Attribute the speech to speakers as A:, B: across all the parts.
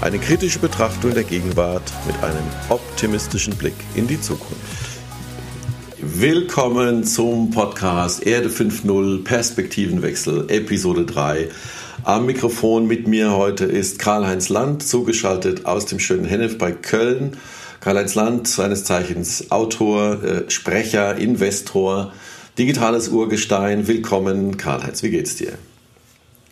A: Eine kritische Betrachtung der Gegenwart mit einem optimistischen Blick in die Zukunft. Willkommen zum Podcast Erde 5.0 Perspektivenwechsel, Episode 3. Am Mikrofon mit mir heute ist Karl-Heinz Land, zugeschaltet aus dem schönen Hennef bei Köln. Karl-Heinz Land, seines Zeichens Autor, äh, Sprecher, Investor, digitales Urgestein. Willkommen, Karl-Heinz, wie geht's dir?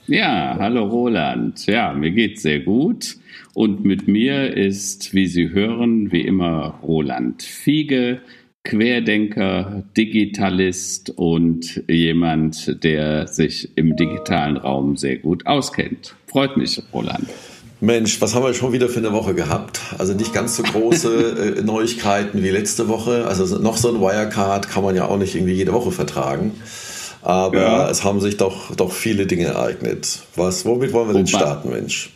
B: Ja, hallo Roland. Ja, mir geht's sehr gut. Und mit mir ist, wie Sie hören, wie immer Roland Fiege, Querdenker, Digitalist und jemand, der sich im digitalen Raum sehr gut auskennt. Freut mich, Roland.
A: Mensch, was haben wir schon wieder für eine Woche gehabt? Also nicht ganz so große äh, Neuigkeiten wie letzte Woche. Also noch so ein Wirecard kann man ja auch nicht irgendwie jede Woche vertragen. Aber ja. es haben sich doch, doch viele Dinge ereignet. Was, womit wollen wir Wobei, denn starten, Mensch?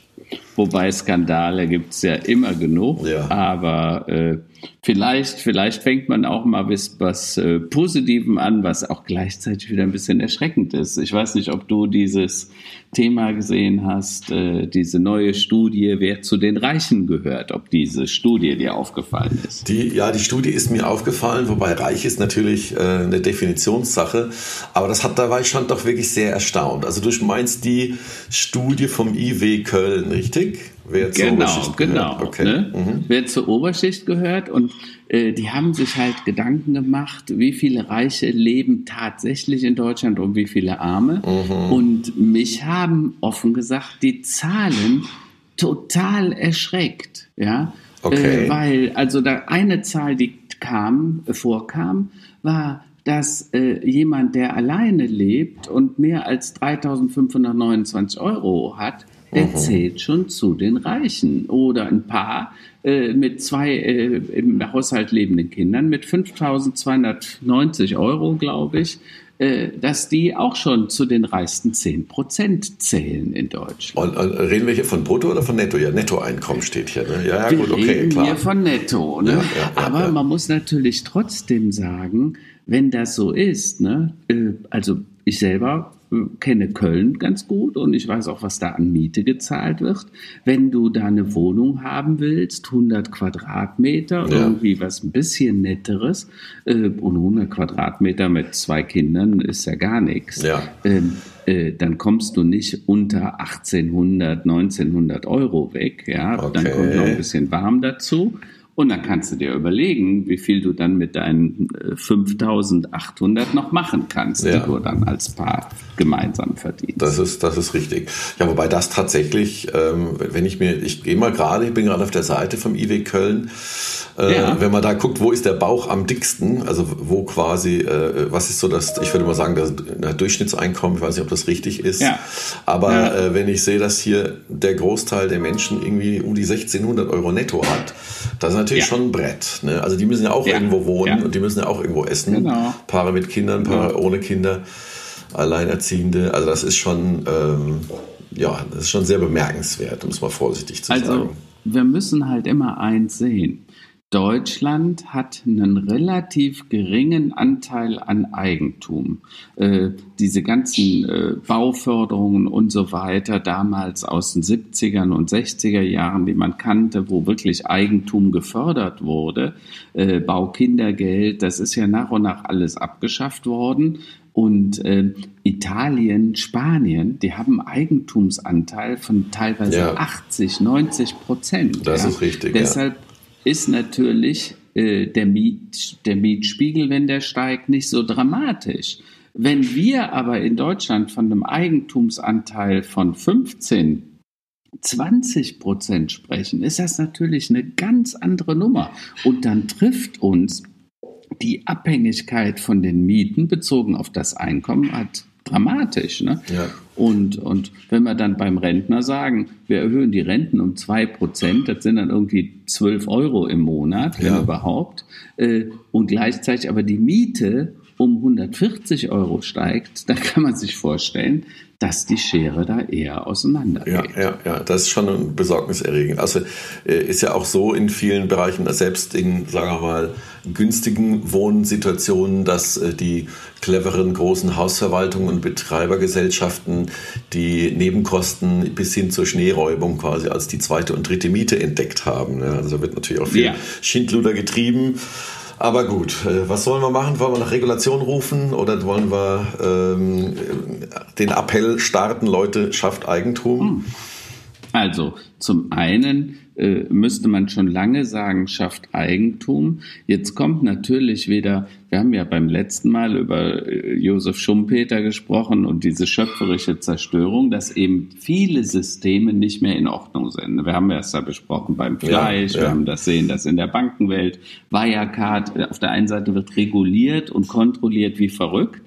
B: Wobei Skandale gibt es ja immer genug. Ja. Aber äh, vielleicht, vielleicht fängt man auch mal was, was äh, Positivem an, was auch gleichzeitig wieder ein bisschen erschreckend ist. Ich weiß nicht, ob du dieses Thema gesehen hast, äh, diese neue Studie, wer zu den Reichen gehört, ob diese Studie dir aufgefallen ist.
A: Die, ja, die Studie ist mir aufgefallen, wobei reich ist natürlich äh, eine Definitionssache. Aber das hat, da war ich schon doch wirklich sehr erstaunt. Also du meinst die Studie vom IW Köln, richtig?
B: Wer zur genau, Oberschicht gehört. genau. Okay. Ne? Mhm. Wer zur Oberschicht gehört und äh, die haben sich halt Gedanken gemacht, wie viele Reiche leben tatsächlich in Deutschland und wie viele Arme. Mhm. Und mich haben offen gesagt die Zahlen total erschreckt, ja, okay. äh, weil also da eine Zahl, die kam, vorkam, war dass äh, jemand, der alleine lebt und mehr als 3.529 Euro hat, der mhm. zählt schon zu den Reichen. Oder ein Paar äh, mit zwei äh, im Haushalt lebenden Kindern mit 5.290 Euro, glaube ich, äh, dass die auch schon zu den reichsten 10 Prozent zählen in Deutschland.
A: Und, und, reden wir hier von Brutto oder von Netto? Ja, Nettoeinkommen steht hier. Ne?
B: Ja, ja, wir gut, okay, reden klar. hier von Netto. Ne? Ja, ja, Aber man muss natürlich trotzdem sagen, wenn das so ist, ne, äh, also ich selber kenne Köln ganz gut und ich weiß auch, was da an Miete gezahlt wird. Wenn du da eine Wohnung haben willst, 100 Quadratmeter, ja. irgendwie was ein bisschen netteres, äh, und 100 Quadratmeter mit zwei Kindern ist ja gar nichts. Ja. Ähm, äh, dann kommst du nicht unter 1800, 1900 Euro weg. Ja, okay. dann kommt noch ein bisschen warm dazu. Und dann kannst du dir überlegen, wie viel du dann mit deinen 5800 äh, noch machen kannst, ja. die du dann als Paar gemeinsam verdienst.
A: Das ist, das ist richtig. Ja, wobei das tatsächlich, ähm, wenn ich mir, ich gehe mal gerade, ich bin gerade auf der Seite vom IW Köln, äh, ja. wenn man da guckt, wo ist der Bauch am dicksten, also wo quasi, äh, was ist so das, ich würde mal sagen, das, das Durchschnittseinkommen, ich weiß nicht, ob das richtig ist, ja. aber äh, wenn ich sehe, dass hier der Großteil der Menschen irgendwie um die 1600 Euro netto hat, das ist natürlich ja. schon ein Brett. Ne? Also die müssen ja auch ja. irgendwo wohnen ja. und die müssen ja auch irgendwo essen. Genau. Paare mit Kindern, Paare ohne Kinder, Alleinerziehende. Also das ist schon, ähm, ja, das ist schon sehr bemerkenswert, um es mal vorsichtig zu
B: also,
A: sagen.
B: Also wir müssen halt immer eins sehen. Deutschland hat einen relativ geringen Anteil an Eigentum. Äh, diese ganzen äh, Bauförderungen und so weiter, damals aus den 70ern und 60er Jahren, die man kannte, wo wirklich Eigentum gefördert wurde, äh, Baukindergeld, das ist ja nach und nach alles abgeschafft worden. Und äh, Italien, Spanien, die haben Eigentumsanteil von teilweise ja. 80, 90 Prozent.
A: Das ja. ist richtig.
B: Deshalb ja ist natürlich äh, der, Miet, der Mietspiegel, wenn der steigt, nicht so dramatisch. Wenn wir aber in Deutschland von einem Eigentumsanteil von 15 20 Prozent sprechen, ist das natürlich eine ganz andere Nummer. Und dann trifft uns die Abhängigkeit von den Mieten bezogen auf das Einkommen halt dramatisch. Ne? Ja. Und, und wenn wir dann beim Rentner sagen, wir erhöhen die Renten um zwei Prozent, das sind dann irgendwie 12 Euro im Monat, wenn ja. überhaupt, äh, und gleichzeitig aber die Miete um 140 Euro steigt, dann kann man sich vorstellen, dass die Schere da eher auseinandergeht.
A: Ja, ja, ja, das ist schon besorgniserregend. Also äh, ist ja auch so in vielen Bereichen, selbst in, sagen wir mal, günstigen Wohnsituationen, dass äh, die cleveren großen Hausverwaltungen und Betreibergesellschaften die Nebenkosten bis hin zur Schneeräubung quasi als die zweite und dritte Miete entdeckt haben. Also da wird natürlich auch viel ja. Schindluder getrieben. Aber gut, äh, was sollen wir machen? Wollen wir nach Regulation rufen oder wollen wir ähm, den Appell starten, Leute, schafft Eigentum? Hm.
B: Also zum einen äh, müsste man schon lange sagen, schafft Eigentum. Jetzt kommt natürlich wieder, wir haben ja beim letzten Mal über äh, Josef Schumpeter gesprochen und diese schöpferische Zerstörung, dass eben viele Systeme nicht mehr in Ordnung sind. Wir haben es ja besprochen beim Fleisch, ja, ja. wir haben das sehen, dass in der Bankenwelt Wirecard äh, auf der einen Seite wird reguliert und kontrolliert wie verrückt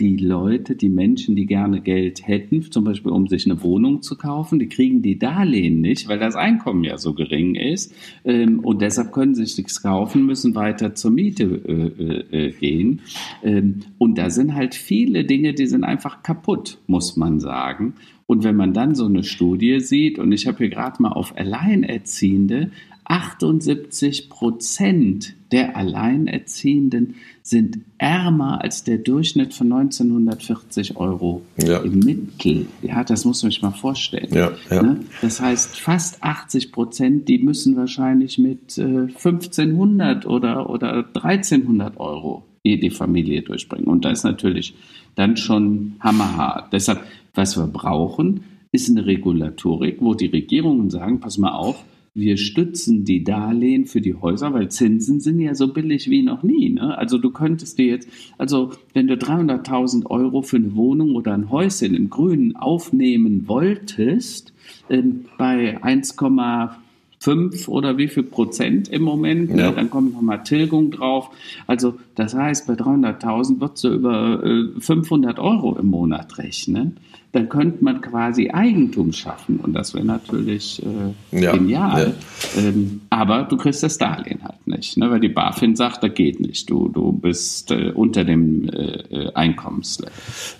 B: die Leute, die Menschen, die gerne Geld hätten, zum Beispiel um sich eine Wohnung zu kaufen, die kriegen die Darlehen nicht, weil das Einkommen ja so gering ist. Ähm, und deshalb können sie sich nichts kaufen, müssen weiter zur Miete äh, äh, äh, gehen. Ähm, und da sind halt viele Dinge, die sind einfach kaputt, muss man sagen. Und wenn man dann so eine Studie sieht, und ich habe hier gerade mal auf Alleinerziehende, 78 Prozent der Alleinerziehenden sind ärmer als der Durchschnitt von 1940 Euro ja. im Mittel. Ja, das muss man sich mal vorstellen. Ja, ja. Ne? Das heißt, fast 80 Prozent, die müssen wahrscheinlich mit äh, 1500 oder, oder 1300 Euro die Familie durchbringen. Und da ist natürlich dann schon hammerhart. Deshalb, was wir brauchen, ist eine Regulatorik, wo die Regierungen sagen, pass mal auf, wir stützen die Darlehen für die Häuser, weil Zinsen sind ja so billig wie noch nie. Ne? Also du könntest dir jetzt, also wenn du 300.000 Euro für eine Wohnung oder ein Häuschen im Grünen aufnehmen wolltest, äh, bei 1,5 oder wie viel Prozent im Moment, ne? ja. ne? dann kommt nochmal Tilgung drauf. Also das heißt, bei 300.000 wird so über äh, 500 Euro im Monat rechnen dann könnte man quasi Eigentum schaffen und das wäre natürlich äh, ja, genial. Ja. Ähm, aber du kriegst das Darlehen halt nicht, ne? weil die BaFin sagt, das geht nicht. Du, du bist äh, unter dem äh, äh Einkommenslevel.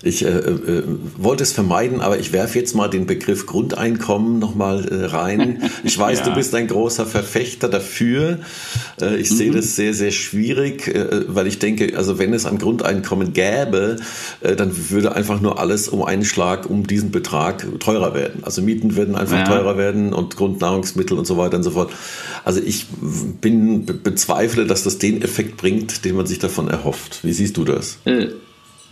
A: Ich äh, äh, wollte es vermeiden, aber ich werfe jetzt mal den Begriff Grundeinkommen nochmal rein. Ich weiß, ja. du bist ein großer Verfechter dafür. ich mhm. sehe das sehr, sehr schwierig, weil ich denke, also wenn es ein Grundeinkommen gäbe, dann würde einfach nur alles um einen Schlag um diesen Betrag teurer werden. Also Mieten würden einfach ja. teurer werden und Grundnahrungsmittel und so weiter und so fort. Also ich bin bezweifle, dass das den Effekt bringt, den man sich davon erhofft. Wie siehst du das? Äh,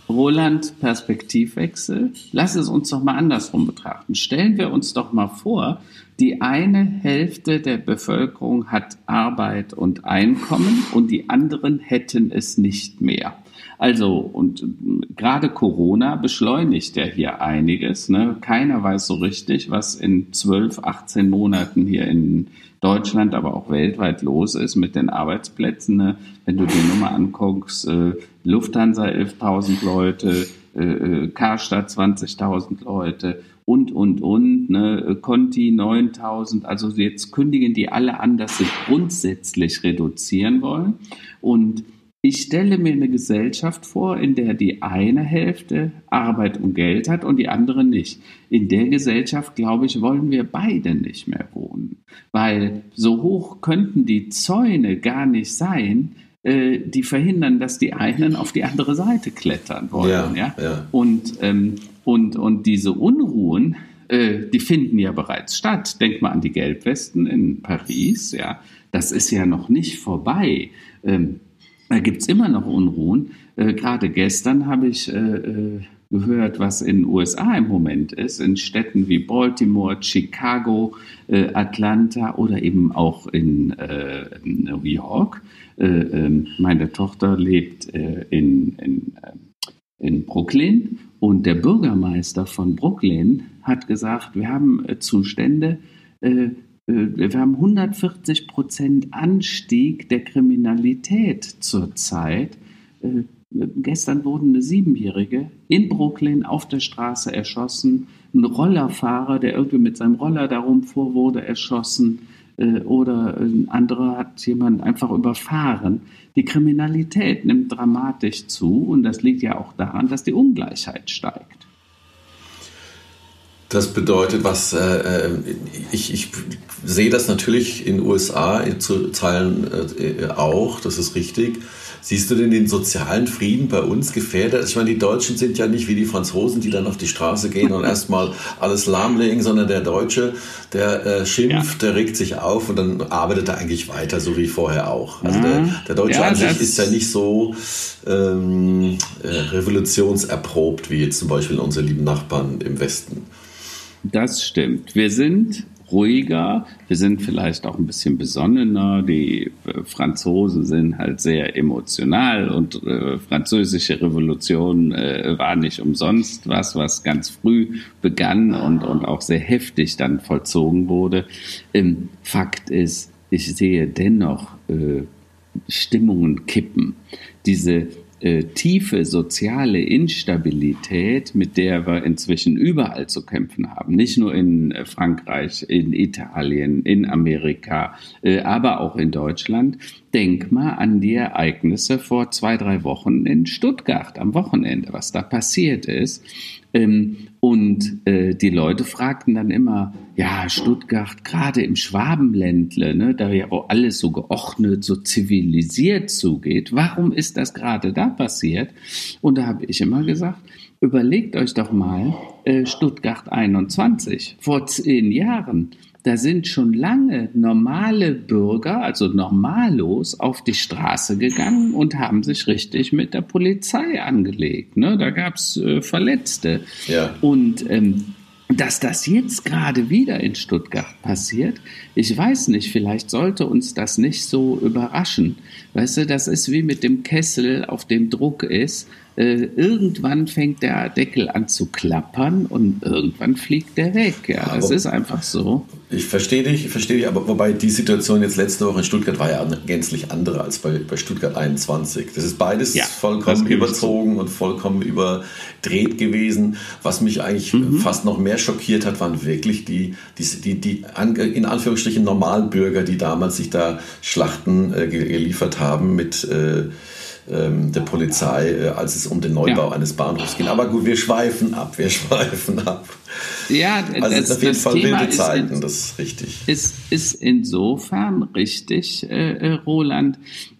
B: Roland, Perspektivwechsel. Lass es uns doch mal andersrum betrachten. Stellen wir uns doch mal vor, die eine Hälfte der Bevölkerung hat Arbeit und Einkommen und die anderen hätten es nicht mehr. Also, und gerade Corona beschleunigt ja hier einiges. Ne? Keiner weiß so richtig, was in 12, 18 Monaten hier in Deutschland, aber auch weltweit los ist mit den Arbeitsplätzen. Ne? Wenn du die Nummer anguckst, äh, Lufthansa 11.000 Leute, äh, äh Karstadt 20.000 Leute und, und, und, ne, Conti 9000, also jetzt kündigen die alle an, dass sie grundsätzlich reduzieren wollen. Und ich stelle mir eine Gesellschaft vor, in der die eine Hälfte Arbeit und Geld hat und die andere nicht. In der Gesellschaft, glaube ich, wollen wir beide nicht mehr wohnen, weil so hoch könnten die Zäune gar nicht sein, äh, die verhindern, dass die einen auf die andere Seite klettern wollen. Ja, ja? ja. Und, ähm, und, und diese Unruhen, äh, die finden ja bereits statt. Denk mal an die Gelbwesten in Paris, ja. Das ist ja noch nicht vorbei. Ähm, da gibt es immer noch Unruhen. Äh, Gerade gestern habe ich äh, äh gehört, was in den USA im Moment ist, in Städten wie Baltimore, Chicago, äh, Atlanta oder eben auch in, äh, New York. Äh, ähm, meine Tochter lebt in, in, in Brooklyn und der Bürgermeister von Brooklyn hat gesagt, wir haben Zustände, wir haben 140 Prozent Anstieg der Kriminalität zurzeit. Äh, Gestern wurden eine Siebenjährige in Brooklyn auf der Straße erschossen. Ein Rollerfahrer, der irgendwie mit seinem Roller darum fuhr, wurde erschossen. Äh, oder ein anderer hat jemanden einfach überfahren. Die Kriminalität nimmt dramatisch zu und das liegt ja auch daran, dass die Ungleichheit steigt.
A: Das bedeutet, was äh, äh ich, ich sehe das natürlich in den USA zu Teilen äh, auch, das ist richtig. Siehst du denn den sozialen Frieden bei uns gefährdet? Ich meine, die Deutschen sind ja nicht wie die Franzosen, die dann auf die Straße gehen und erstmal alles lahmlegen, sondern der Deutsche, der äh, schimpft, ja. der regt sich auf und dann arbeitet er eigentlich weiter, so wie vorher auch. Also der, der Deutsche ja, an sich ist ja nicht so ähm, äh, revolutionserprobt wie jetzt zum Beispiel unsere lieben Nachbarn im Westen.
B: Das stimmt. Wir sind ruhiger. Wir sind vielleicht auch ein bisschen besonnener. Die äh, Franzosen sind halt sehr emotional und äh, französische Revolution äh, war nicht umsonst was, was ganz früh begann und, und auch sehr heftig dann vollzogen wurde. Ähm, Fakt ist, ich sehe dennoch äh, Stimmungen kippen. Diese äh, tiefe soziale Instabilität, mit der wir inzwischen überall zu kämpfen haben, nicht nur in äh, Frankreich, in Italien, in Amerika, äh, aber auch in Deutschland. Denk mal an die Ereignisse vor zwei, drei Wochen in Stuttgart am Wochenende, was da passiert ist. Ähm, und äh, die Leute fragten dann immer, ja, Stuttgart, gerade im Schwabenländle, ne, da ja auch alles so geordnet, so zivilisiert zugeht, warum ist das gerade da passiert? Und da habe ich immer gesagt, überlegt euch doch mal äh, Stuttgart 21 vor zehn Jahren da sind schon lange normale Bürger, also normallos, auf die Straße gegangen und haben sich richtig mit der Polizei angelegt. Ne? Da gab es äh, Verletzte. Ja. Und ähm, dass das jetzt gerade wieder in Stuttgart passiert, ich weiß nicht, vielleicht sollte uns das nicht so überraschen. Weißt du, das ist wie mit dem Kessel, auf dem Druck ist. Äh, irgendwann fängt der Deckel an zu klappern und irgendwann fliegt der weg. Ja, es ist einfach so.
A: Ich verstehe dich, ich verstehe dich, aber wobei die Situation jetzt letzte Woche in Stuttgart war ja eine gänzlich andere als bei, bei Stuttgart 21. Das ist beides ja, vollkommen überzogen und vollkommen überdreht gewesen. Was mich eigentlich mhm. fast noch mehr schockiert hat, waren wirklich die, die, die, die in Anführungsstrichen Normalbürger, die damals sich da Schlachten äh, geliefert haben mit äh, der Polizei, äh, als es um den Neubau ja. eines Bahnhofs ging. Aber gut, wir schweifen ab, wir schweifen ab.
B: Ja, also das, auf jeden Fall Thema wilde Zeiten, ist, das ist richtig. Ist, ist insofern richtig, äh, äh, Roland,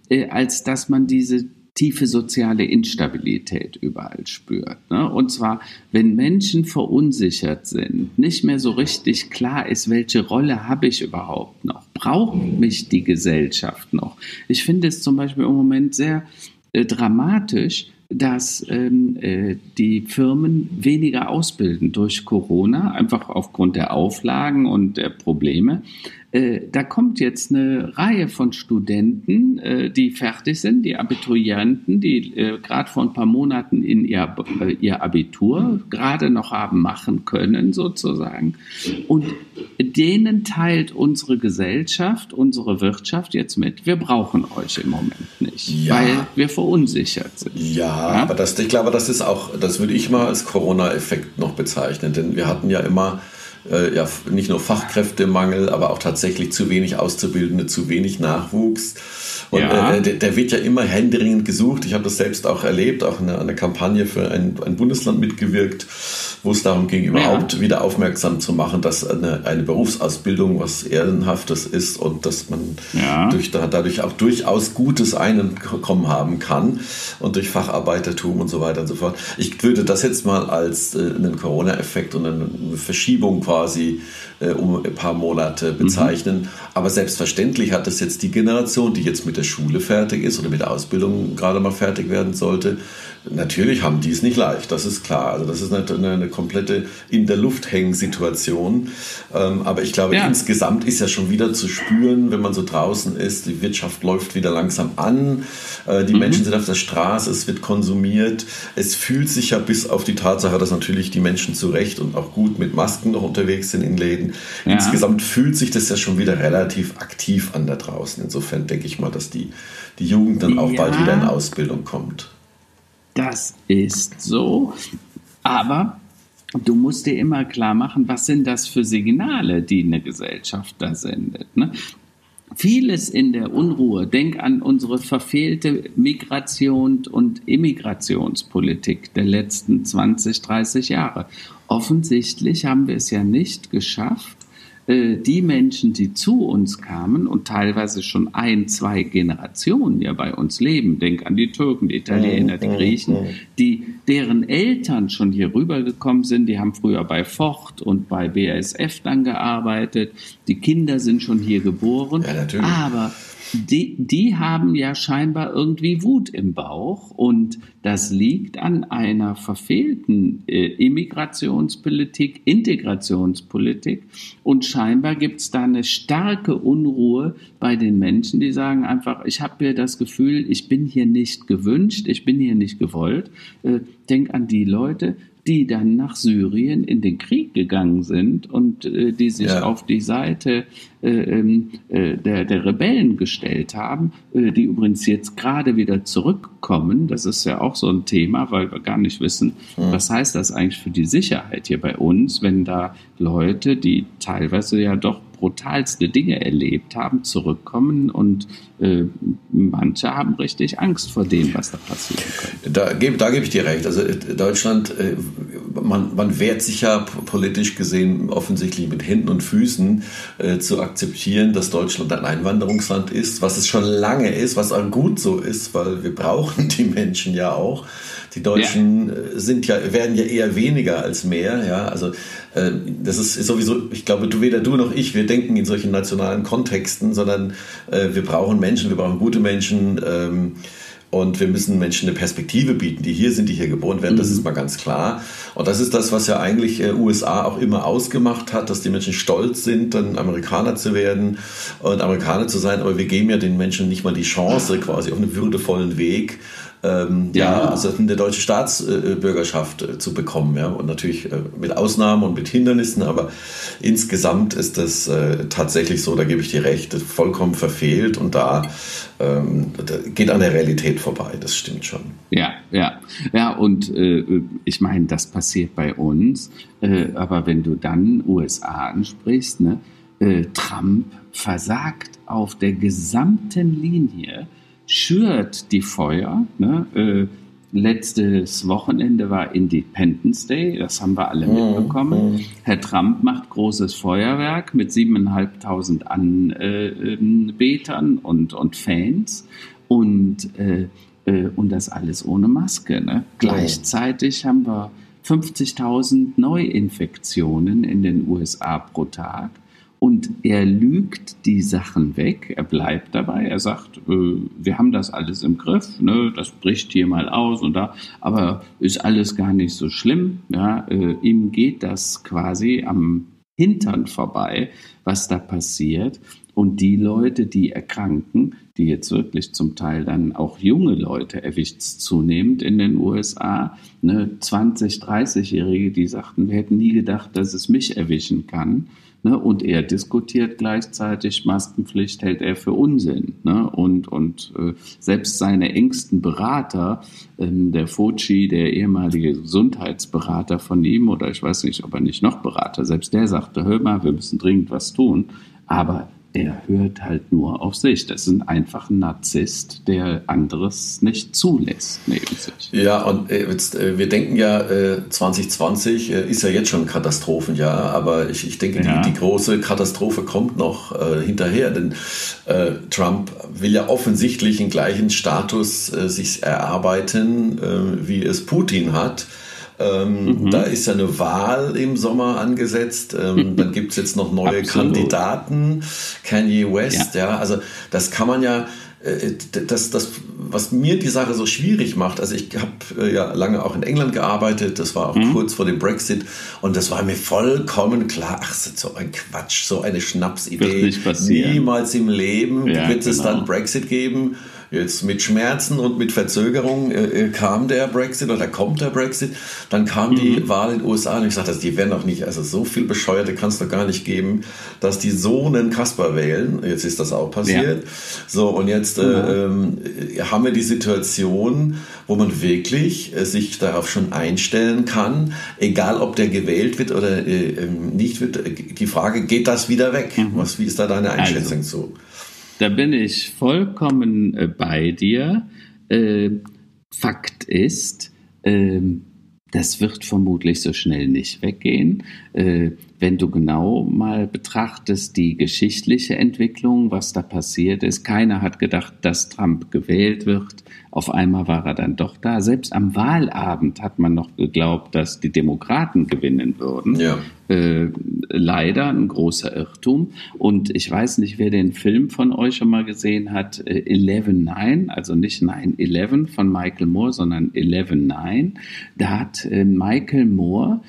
B: äh, als dass man diese tiefe soziale Instabilität überall spürt. Ne? Und zwar, wenn Menschen verunsichert sind, nicht mehr so richtig klar ist, welche Rolle habe ich überhaupt noch? Braucht mich die Gesellschaft noch? Ich finde es zum Beispiel im Moment sehr dramatisch, dass ähm, äh, die Firmen weniger ausbilden durch Corona, einfach aufgrund der Auflagen und der Probleme. Äh, da kommt jetzt eine Reihe von Studenten, äh, die fertig sind, die Abiturienten, die äh, gerade vor ein paar Monaten in ihr, äh, ihr Abitur gerade noch haben machen können, sozusagen. Und denen teilt unsere Gesellschaft, unsere Wirtschaft jetzt mit, wir brauchen euch im Moment nicht, ja. weil wir verunsichert sind.
A: Ja, ja, aber das, ich glaube, das ist auch, das würde ich mal als Corona-Effekt noch bezeichnen, denn wir hatten ja immer äh, ja, nicht nur Fachkräftemangel, aber auch tatsächlich zu wenig Auszubildende, zu wenig Nachwuchs. Und ja. äh, der, der, wird ja immer händeringend gesucht. Ich habe das selbst auch erlebt, auch in einer Kampagne für ein, ein Bundesland mitgewirkt, wo es darum ging, überhaupt ja. wieder aufmerksam zu machen, dass eine, eine Berufsausbildung was Ehrenhaftes ist und dass man ja. durch, dadurch auch durchaus gutes Einkommen haben kann und durch Facharbeitertum und so weiter und so fort. Ich würde das jetzt mal als äh, einen Corona-Effekt und eine Verschiebung quasi äh, um ein paar Monate bezeichnen. Mhm. Aber selbstverständlich hat das jetzt die Generation, die jetzt mit der Schule fertig ist oder mit der Ausbildung gerade mal fertig werden sollte, Natürlich haben die es nicht leicht, das ist klar. Also das ist eine, eine komplette in der Luft hängen Situation. Ähm, aber ich glaube, ja. insgesamt ist ja schon wieder zu spüren, wenn man so draußen ist, die Wirtschaft läuft wieder langsam an, äh, die mhm. Menschen sind auf der Straße, es wird konsumiert. Es fühlt sich ja bis auf die Tatsache, dass natürlich die Menschen zu Recht und auch gut mit Masken noch unterwegs sind in Läden. Ja. Insgesamt fühlt sich das ja schon wieder relativ aktiv an da draußen. Insofern denke ich mal, dass die, die Jugend dann auch ja. bald wieder in Ausbildung kommt.
B: Das ist so. Aber du musst dir immer klar machen, was sind das für Signale, die eine Gesellschaft da sendet. Ne? Vieles in der Unruhe, denk an unsere verfehlte Migration und Immigrationspolitik der letzten 20, 30 Jahre. Offensichtlich haben wir es ja nicht geschafft, die Menschen, die zu uns kamen und teilweise schon ein, zwei Generationen ja bei uns leben, denk an die Türken, die Italiener, die Griechen, die, deren Eltern schon hier rübergekommen sind, die haben früher bei Ford und bei BASF dann gearbeitet, die Kinder sind schon hier geboren, ja, aber die, die haben ja scheinbar irgendwie Wut im Bauch und das liegt an einer verfehlten äh, Immigrationspolitik, Integrationspolitik und scheinbar gibt es da eine starke Unruhe bei den Menschen, die sagen einfach, ich habe hier das Gefühl, ich bin hier nicht gewünscht, ich bin hier nicht gewollt. Äh, denk an die Leute, die dann nach Syrien in den Krieg gegangen sind und äh, die sich ja. auf die Seite äh, ähm, äh, der, der Rebellen gestellt haben, äh, die übrigens jetzt gerade wieder zurückkommen. Das ist ja auch so ein Thema, weil wir gar nicht wissen, mhm. was heißt das eigentlich für die Sicherheit hier bei uns, wenn da Leute, die teilweise ja doch brutalste Dinge erlebt haben, zurückkommen und äh, manche haben richtig Angst vor dem, was da passieren könnte.
A: Da gebe da geb ich dir recht. Also äh, Deutschland, äh, man, man wehrt sich ja politisch gesehen offensichtlich mit Händen und Füßen äh, zu akzeptieren, dass Deutschland ein Einwanderungsland ist, was es schon lange ist, was auch gut so ist, weil wir brauchen die Menschen ja auch. Die Deutschen ja. Sind ja, werden ja eher weniger als mehr. Ja, also das ist sowieso, ich glaube, du, weder du noch ich, wir denken in solchen nationalen Kontexten, sondern wir brauchen Menschen, wir brauchen gute Menschen. Ähm, und wir müssen Menschen eine Perspektive bieten, die hier sind, die hier geboren werden. Das mhm. ist mal ganz klar. Und das ist das, was ja eigentlich äh, USA auch immer ausgemacht hat, dass die Menschen stolz sind, dann Amerikaner zu werden und Amerikaner zu sein. Aber wir geben ja den Menschen nicht mal die Chance, quasi auf einen würdevollen Weg ähm, ja. ja. also eine deutsche Staatsbürgerschaft äh, zu bekommen. Ja? Und natürlich äh, mit Ausnahmen und mit Hindernissen, aber insgesamt ist das äh, tatsächlich so, da gebe ich dir recht, vollkommen verfehlt und da, ähm, da geht an der Realität vorbei, das stimmt schon.
B: Ja, ja, ja, und ich meine, das passiert bei uns, aber wenn du dann USA ansprichst, ne, Trump versagt auf der gesamten Linie schürt die Feuer. Ne? Äh, letztes Wochenende war Independence Day, das haben wir alle mhm, mitbekommen. Mhm. Herr Trump macht großes Feuerwerk mit 7.500 Anbetern und, und Fans und, äh, äh, und das alles ohne Maske. Ne? Gleichzeitig haben wir 50.000 Neuinfektionen in den USA pro Tag. Und er lügt die Sachen weg, er bleibt dabei, er sagt, äh, wir haben das alles im Griff, ne, das bricht hier mal aus und da, aber ist alles gar nicht so schlimm. Ja, äh, ihm geht das quasi am Hintern vorbei, was da passiert. Und die Leute, die erkranken, die jetzt wirklich zum Teil dann auch junge Leute erwischt zunehmend in den USA, ne, 20, 30-Jährige, die sagten, wir hätten nie gedacht, dass es mich erwischen kann. Ne? Und er diskutiert gleichzeitig Maskenpflicht, hält er für Unsinn. Ne? Und, und äh, selbst seine engsten Berater, ähm, der Fauci, der ehemalige Gesundheitsberater von ihm, oder ich weiß nicht, ob er nicht noch Berater, selbst der sagte, hör mal, wir müssen dringend was tun. Aber er hört halt nur auf sich. Das ist einfach ein Narzisst, der anderes nicht zulässt neben sich.
A: Ja, und äh, jetzt, äh, wir denken ja, 2020 äh, ist ja jetzt schon ein Katastrophenjahr, aber ich, ich denke, ja. die, die, große Katastrophe kommt noch hinterher, denn Trump will ja offensichtlich den gleichen Status sich erarbeiten, wie es Putin hat. Ähm, mhm. Da ist ja eine Wahl im Sommer angesetzt. Ähm, dann gibt es jetzt noch neue Kandidaten. Kanye West, ja. ja. Also das kann man ja, äh, das, das, was mir die Sache so schwierig macht, also ich habe äh, ja lange auch in England gearbeitet, das war auch mhm. kurz vor dem Brexit und das war mir vollkommen klar, ach, so ein Quatsch, so eine Schnapsidee. Niemals im Leben ja, wird genau. es dann Brexit geben Jetzt mit Schmerzen und mit Verzögerung äh, äh kam der Brexit oder kommt der Brexit. Dann kam mhm. die Wahl in den USA und ich sagte, die werden doch nicht, also so viel Bescheuerte kann es doch gar nicht geben, dass die so einen Kasper wählen. Jetzt ist das auch passiert. Ja. So, und jetzt äh, mhm. äh, haben wir die Situation, wo man wirklich äh, sich darauf schon einstellen kann, egal ob der gewählt wird oder äh, ähm, nicht wird. Die Frage, geht das wieder weg? Mhm. Was, wie ist da deine Einschätzung also. zu?
B: Da bin ich vollkommen äh, bei dir. Äh, Fakt ist, äh, das wird vermutlich so schnell nicht weggehen. Äh, wenn du genau mal betrachtest, die geschichtliche Entwicklung, was da passiert ist, keiner hat gedacht, dass Trump gewählt wird. Auf einmal war er dann doch da. Selbst am Wahlabend hat man noch geglaubt, dass die Demokraten gewinnen würden. Ja. Äh, leider ein großer Irrtum. Und ich weiß nicht, wer den Film von euch schon mal gesehen hat, äh, 11-9, also nicht 9-11 von Michael Moore, sondern 11-9. Da hat äh, Michael Moore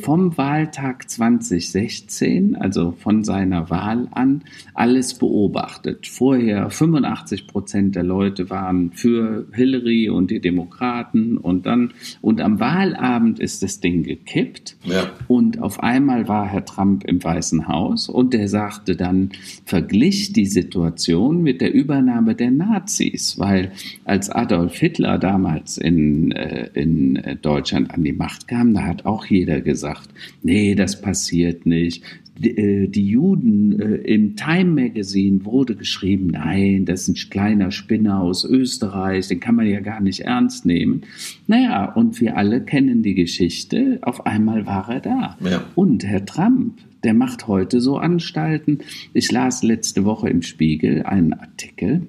B: vom Wahltag 2016, also von seiner Wahl an, alles beobachtet. Vorher 85 Prozent der Leute waren für Hillary und die Demokraten und dann und am Wahlabend ist das Ding gekippt ja. und auf einmal war Herr Trump im Weißen Haus und der sagte dann, verglich die Situation mit der Übernahme der Nazis, weil als Adolf Hitler damals in, äh, in Deutschland an die Macht kam, da hat auch hier jeder gesagt, nee, das passiert nicht. Die, äh, die Juden äh, im Time Magazine wurde geschrieben, nein, das ist ein kleiner Spinner aus Österreich, den kann man ja gar nicht ernst nehmen. Naja, und wir alle kennen die Geschichte, auf einmal war er da. Ja. Und Herr Trump, der macht heute so Anstalten. Ich las letzte Woche im Spiegel einen Artikel,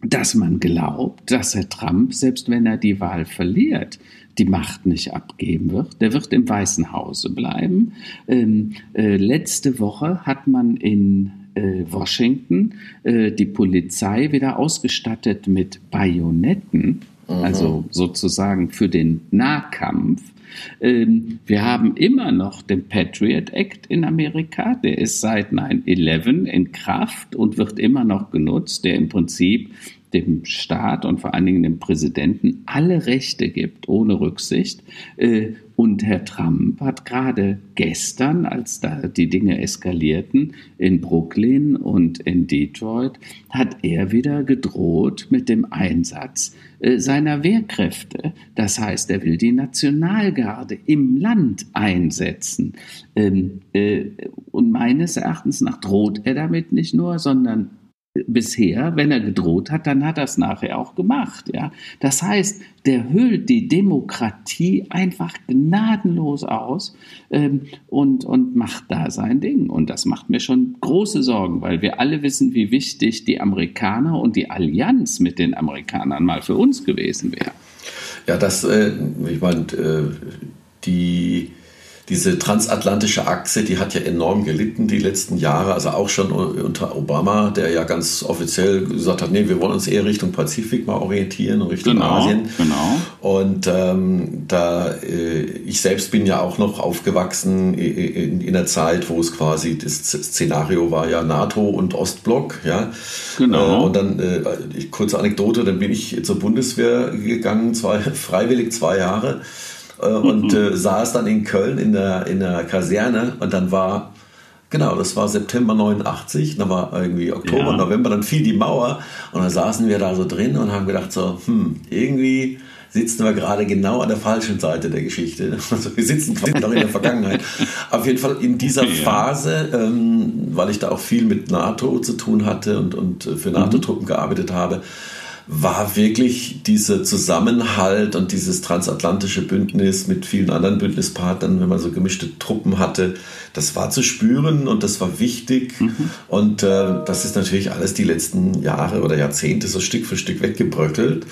B: dass man glaubt, dass Herr Trump, selbst wenn er die Wahl verliert, die Macht nicht abgeben wird. Der wird im Weißen Hause bleiben. Ähm, äh, letzte Woche hat man in äh, Washington äh, die Polizei wieder ausgestattet mit Bajonetten, Aha. also sozusagen für den Nahkampf. Ähm, wir haben immer noch den Patriot Act in Amerika, der ist seit 9-11 in Kraft und wird immer noch genutzt, der im Prinzip dem Staat und vor allen Dingen dem Präsidenten alle Rechte gibt, ohne Rücksicht. Äh, und Herr Trump hat gerade gestern, als da die Dinge eskalierten, in Brooklyn und in Detroit, hat er wieder gedroht mit dem Einsatz äh, seiner Wehrkräfte. Das heißt, er will die Nationalgarde im Land einsetzen. Ähm, äh, und meines Erachtens nach droht er damit nicht nur, sondern bisher, wenn er gedroht hat, dann hat er es nachher auch gemacht. Ja? Das heißt, der hüllt die Demokratie einfach gnadenlos aus ähm, und, und macht da sein Ding. Und das macht mir schon große Sorgen, weil wir alle wissen, wie wichtig die Amerikaner und die Allianz mit den Amerikanern mal für uns gewesen wäre.
A: Ja, das, äh, ich meine, äh, die diese transatlantische Achse, die hat ja enorm gelitten die letzten Jahre, also auch schon unter Obama, der ja ganz offiziell gesagt hat, nee, wir wollen uns eher Richtung Pazifik mal orientieren und Richtung genau, Asien. Genau. Und ähm, da äh, ich selbst bin ja auch noch aufgewachsen in, in, der Zeit, wo es quasi das Szenario war ja NATO und Ostblock, ja. Genau. Äh, und dann äh, kurze Anekdote, dann bin ich zur Bundeswehr gegangen, zwei, freiwillig zwei Jahre. Äh, und mhm. äh, saß dann in Köln in der, in der Kaserne und dann war, genau, das war September 89, dann war irgendwie Oktober, ja. November, dann fiel die Mauer und dann saßen wir da so drin und haben gedacht so, hm, irgendwie sitzen wir gerade genau an der falschen Seite der Geschichte. Also wir sitzen quasi noch in der Vergangenheit. Auf jeden Fall in dieser ja. Phase, ähm, weil ich da auch viel mit NATO zu tun hatte und, und für NATO-Truppen gearbeitet habe, war wirklich dieser Zusammenhalt und dieses transatlantische Bündnis mit vielen anderen Bündnispartnern, wenn man so gemischte Truppen hatte, das war zu spüren und das war wichtig. Mhm. Und äh, das ist natürlich alles die letzten Jahre oder Jahrzehnte so Stück für Stück weggebröckelt.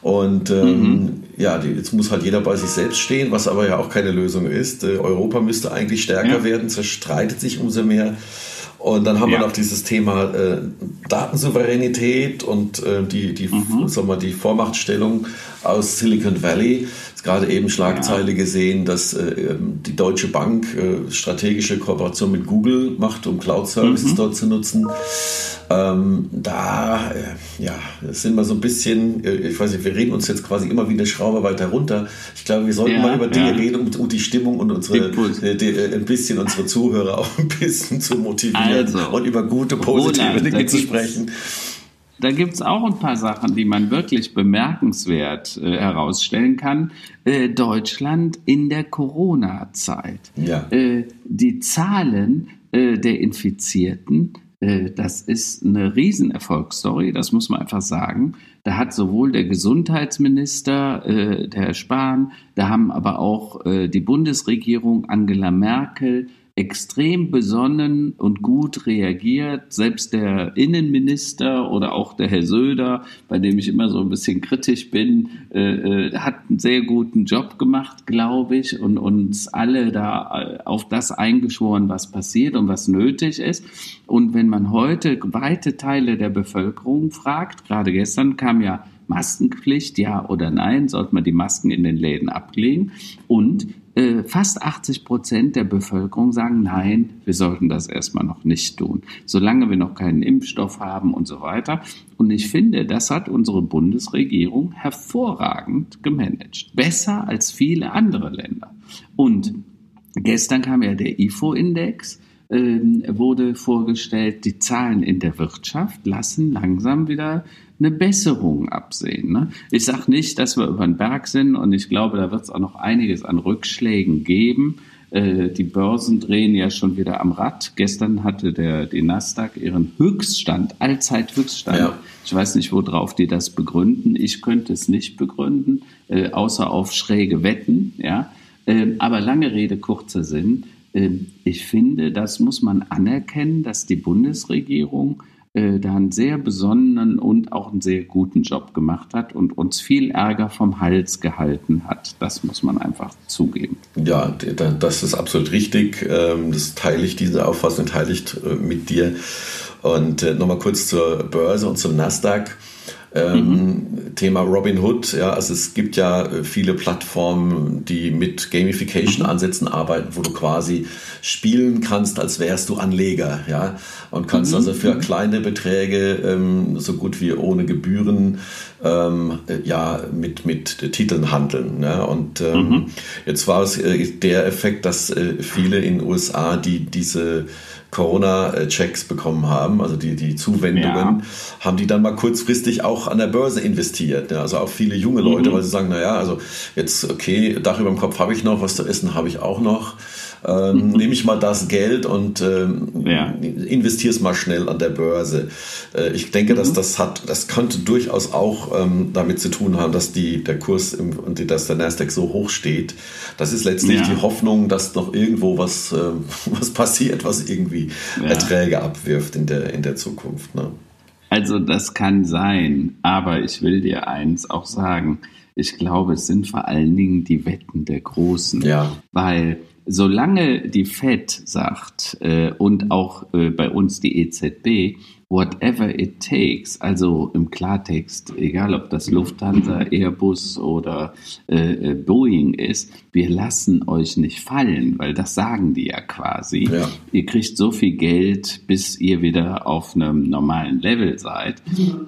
A: Und ähm, mhm. ja, jetzt muss halt jeder bei sich selbst stehen, was aber ja auch keine Lösung ist. Äh, Europa müsste eigentlich stärker ja. werden, zerstreitet sich umso mehr. Und dann haben ja. wir noch dieses Thema äh, Datensouveränität und äh, die, die, mhm. sagen wir, die Vormachtstellung aus Silicon Valley. Jetzt gerade eben Schlagzeile ja. gesehen, dass äh, ähm, die Deutsche Bank äh, strategische Kooperation mit Google macht, um Cloud-Services mhm. dort zu nutzen. Ähm, da äh, ja, sind wir so ein bisschen, äh, ich weiß nicht, wir reden uns jetzt quasi immer wie eine Schraube weiter runter. Ich glaube, wir sollten ja, mal über Dinge ja. reden, um, um, die Stimmung und unsere die, die, äh, ein bisschen unsere Zuhörer auch ein bisschen zu motivieren also, und über gute, positive Roland, Dinge zu sprechen.
B: Da gibt es auch ein paar Sachen, die man wirklich bemerkenswert äh, herausstellen kann. Äh, Deutschland in der Corona-Zeit. Ja. Äh, die Zahlen äh, der Infizierten, äh, das ist eine Riesenerfolgsstory, das muss man einfach sagen. Da hat sowohl der Gesundheitsminister, äh, der Herr Spahn, da haben aber auch die Bundesregierung Angela Merkel, extrem besonnen und gut reagiert. Selbst der Innenminister oder auch der Herr Söder, bei dem ich immer so ein bisschen kritisch bin, äh, äh, hat einen sehr guten Job gemacht, glaube ich, und uns alle da äh, auf das eingeschworen, was passiert und was nötig ist. Und wenn man heute weite Teile der Bevölkerung fragt, gerade gestern kam ja Maskenpflicht, ja oder nein, sollte man die Masken in den Läden ablegen? Und äh, fast 80 Prozent der Bevölkerung sagen, nein, wir sollten das erstmal noch nicht tun, solange wir noch keinen Impfstoff haben und so weiter. Und ich finde, das hat unsere Bundesregierung hervorragend gemanagt. Besser als viele andere Länder. Und gestern kam ja der IFO-Index wurde vorgestellt, die Zahlen in der Wirtschaft lassen langsam wieder eine Besserung absehen. Ne? Ich sage nicht, dass wir über den Berg sind und ich glaube, da wird es auch noch einiges an Rückschlägen geben. Äh, die Börsen drehen ja schon wieder am Rad. Gestern hatte der, die Nasdaq ihren Höchststand, Allzeithöchststand. Ja. Ich weiß nicht, worauf die das begründen. Ich könnte es nicht begründen, äh, außer auf schräge Wetten. Ja? Äh, aber lange Rede, kurzer Sinn. Ähm, ich finde, das muss man anerkennen, dass die Bundesregierung äh, da einen sehr besonnenen und auch einen sehr guten Job gemacht hat und uns viel Ärger vom Hals gehalten hat. Das muss man einfach zugeben.
A: Ja, das ist absolut richtig. Ähm, das teile ich, diese Auffassung teile ich äh, mit dir. Und äh, nochmal kurz zur Börse und zum Nasdaq. Ähm, mhm. Thema Robinhood, ja, also es gibt ja äh, viele Plattformen, die mit Gamification-Ansätzen mhm. arbeiten, wo du quasi spielen kannst, als wärst du Anleger, ja, und kannst mhm. also für mhm. kleine Beträge ähm, so gut wie ohne Gebühren ähm, äh, ja mit mit Titeln handeln. Ne? Und ähm, mhm. jetzt war es äh, der Effekt, dass äh, viele in den USA, die diese Corona-Checks bekommen haben, also die, die Zuwendungen, ja. haben die dann mal kurzfristig auch an der Börse investiert. Ja, also auch viele junge Leute, mhm. weil sie sagen, naja, also jetzt, okay, Dach über dem Kopf habe ich noch, was zu essen habe ich auch noch ähm, nehme ich mal das Geld und ähm, ja. investiere es mal schnell an der Börse. Äh, ich denke, mhm. dass das hat, das könnte durchaus auch ähm, damit zu tun haben, dass die, der Kurs im, und dass der Nasdaq so hoch steht. Das ist letztlich ja. die Hoffnung, dass noch irgendwo was, äh, was passiert, was irgendwie ja. Erträge abwirft in der, in der Zukunft. Ne?
B: Also das kann sein, aber ich will dir eins auch sagen. Ich glaube, es sind vor allen Dingen die Wetten der Großen. Ja. Weil solange die Fed sagt äh, und auch äh, bei uns die EZB, whatever it takes, also im Klartext, egal ob das Lufthansa, Airbus oder äh, äh, Boeing ist, wir lassen euch nicht fallen, weil das sagen die ja quasi. Ja. Ihr kriegt so viel Geld, bis ihr wieder auf einem normalen Level seid.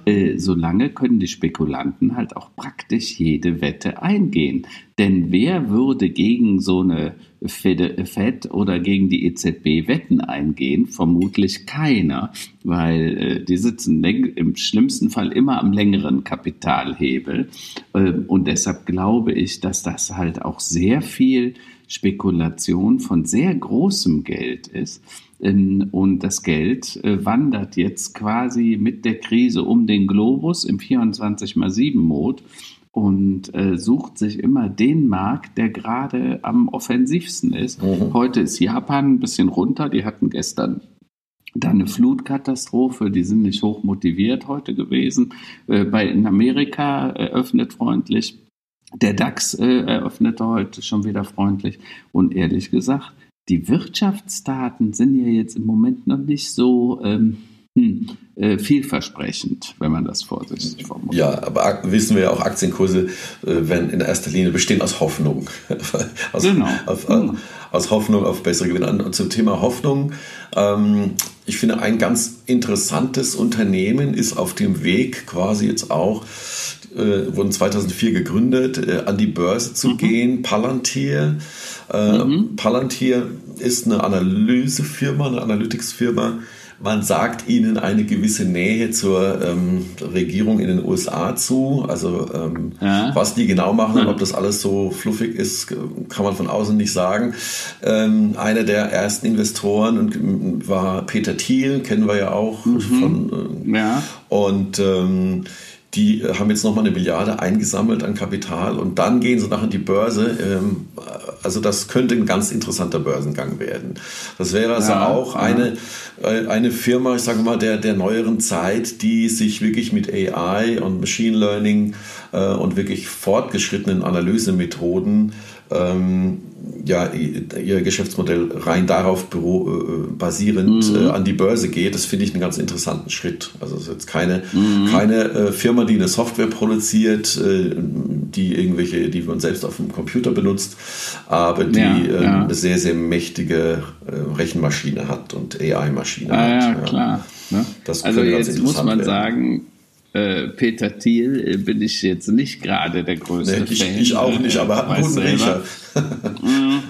B: Äh, solange können die Spekulanten halt auch praktisch jede Wette eingehen. Denn wer würde gegen so eine Fed oder gegen die EZB Wetten eingehen? Vermutlich keiner, weil äh, die sitzen im schlimmsten Fall immer am längeren Kapitalhebel. Ähm, und deshalb glaube ich, dass das halt auch sehr viel Spekulation von sehr großem Geld ist. Und das Geld äh, wandert jetzt quasi mit der Krise um den Globus im 24 x 7 Mode und äh, sucht sich immer den Markt, der gerade am offensivsten ist. Mhm. Heute ist Japan ein bisschen runter. Die hatten gestern da eine Flutkatastrophe, die sind nicht hoch motiviert heute gewesen. Äh, bei in Amerika eröffnet freundlich. Der DAX äh, eröffnete heute schon wieder freundlich. Und ehrlich gesagt, die Wirtschaftsdaten sind ja jetzt im Moment noch nicht so ähm, hm, äh, vielversprechend, wenn man das vorsichtig formuliert.
A: Ja, aber wissen wir ja auch, Aktienkurse äh, werden in erster Linie bestehen aus Hoffnung. aus, genau. Auf, hm. aus Hoffnung auf bessere Gewinne. Und zum Thema Hoffnung, ähm, ich finde, ein ganz interessantes Unternehmen ist auf dem Weg quasi jetzt auch, äh, wurden 2004 gegründet, äh, an die Börse zu mhm. gehen, Palantir. Äh, mhm. Palantir ist eine Analysefirma, eine Analytics-Firma, man sagt ihnen eine gewisse Nähe zur ähm, Regierung in den USA zu. Also ähm, ja. was die genau machen und ob das alles so fluffig ist, kann man von außen nicht sagen. Ähm, einer der ersten Investoren und, war Peter Thiel, kennen wir ja auch mhm. von. Äh, ja. Und ähm, die äh, haben jetzt nochmal eine Milliarde eingesammelt an Kapital und dann gehen sie nachher in die Börse. Ähm, also das könnte ein ganz interessanter Börsengang werden. Das wäre also ja, auch ja. eine, äh, eine Firma, ich sage mal, der, der neueren Zeit, die sich wirklich mit AI und Machine Learning äh, und wirklich fortgeschrittenen Analysemethoden ähm, ja, ihr Geschäftsmodell rein darauf äh, basierend mhm. äh, an die Börse geht, das finde ich einen ganz interessanten Schritt. Also es ist jetzt keine, mhm. keine äh, Firma, die eine Software produziert, äh, die irgendwelche, die man selbst auf dem Computer benutzt, aber die ja, ähm, ja. eine sehr, sehr mächtige äh, Rechenmaschine hat und AI-Maschine
B: ah, hat. Ja, klar. Ne? also jetzt muss man werden. sagen, äh, Peter Thiel äh, bin ich jetzt nicht gerade der größte nee,
A: ich,
B: Fan.
A: Ich auch nicht, aber hat einen guten Riecher.
B: Mhm.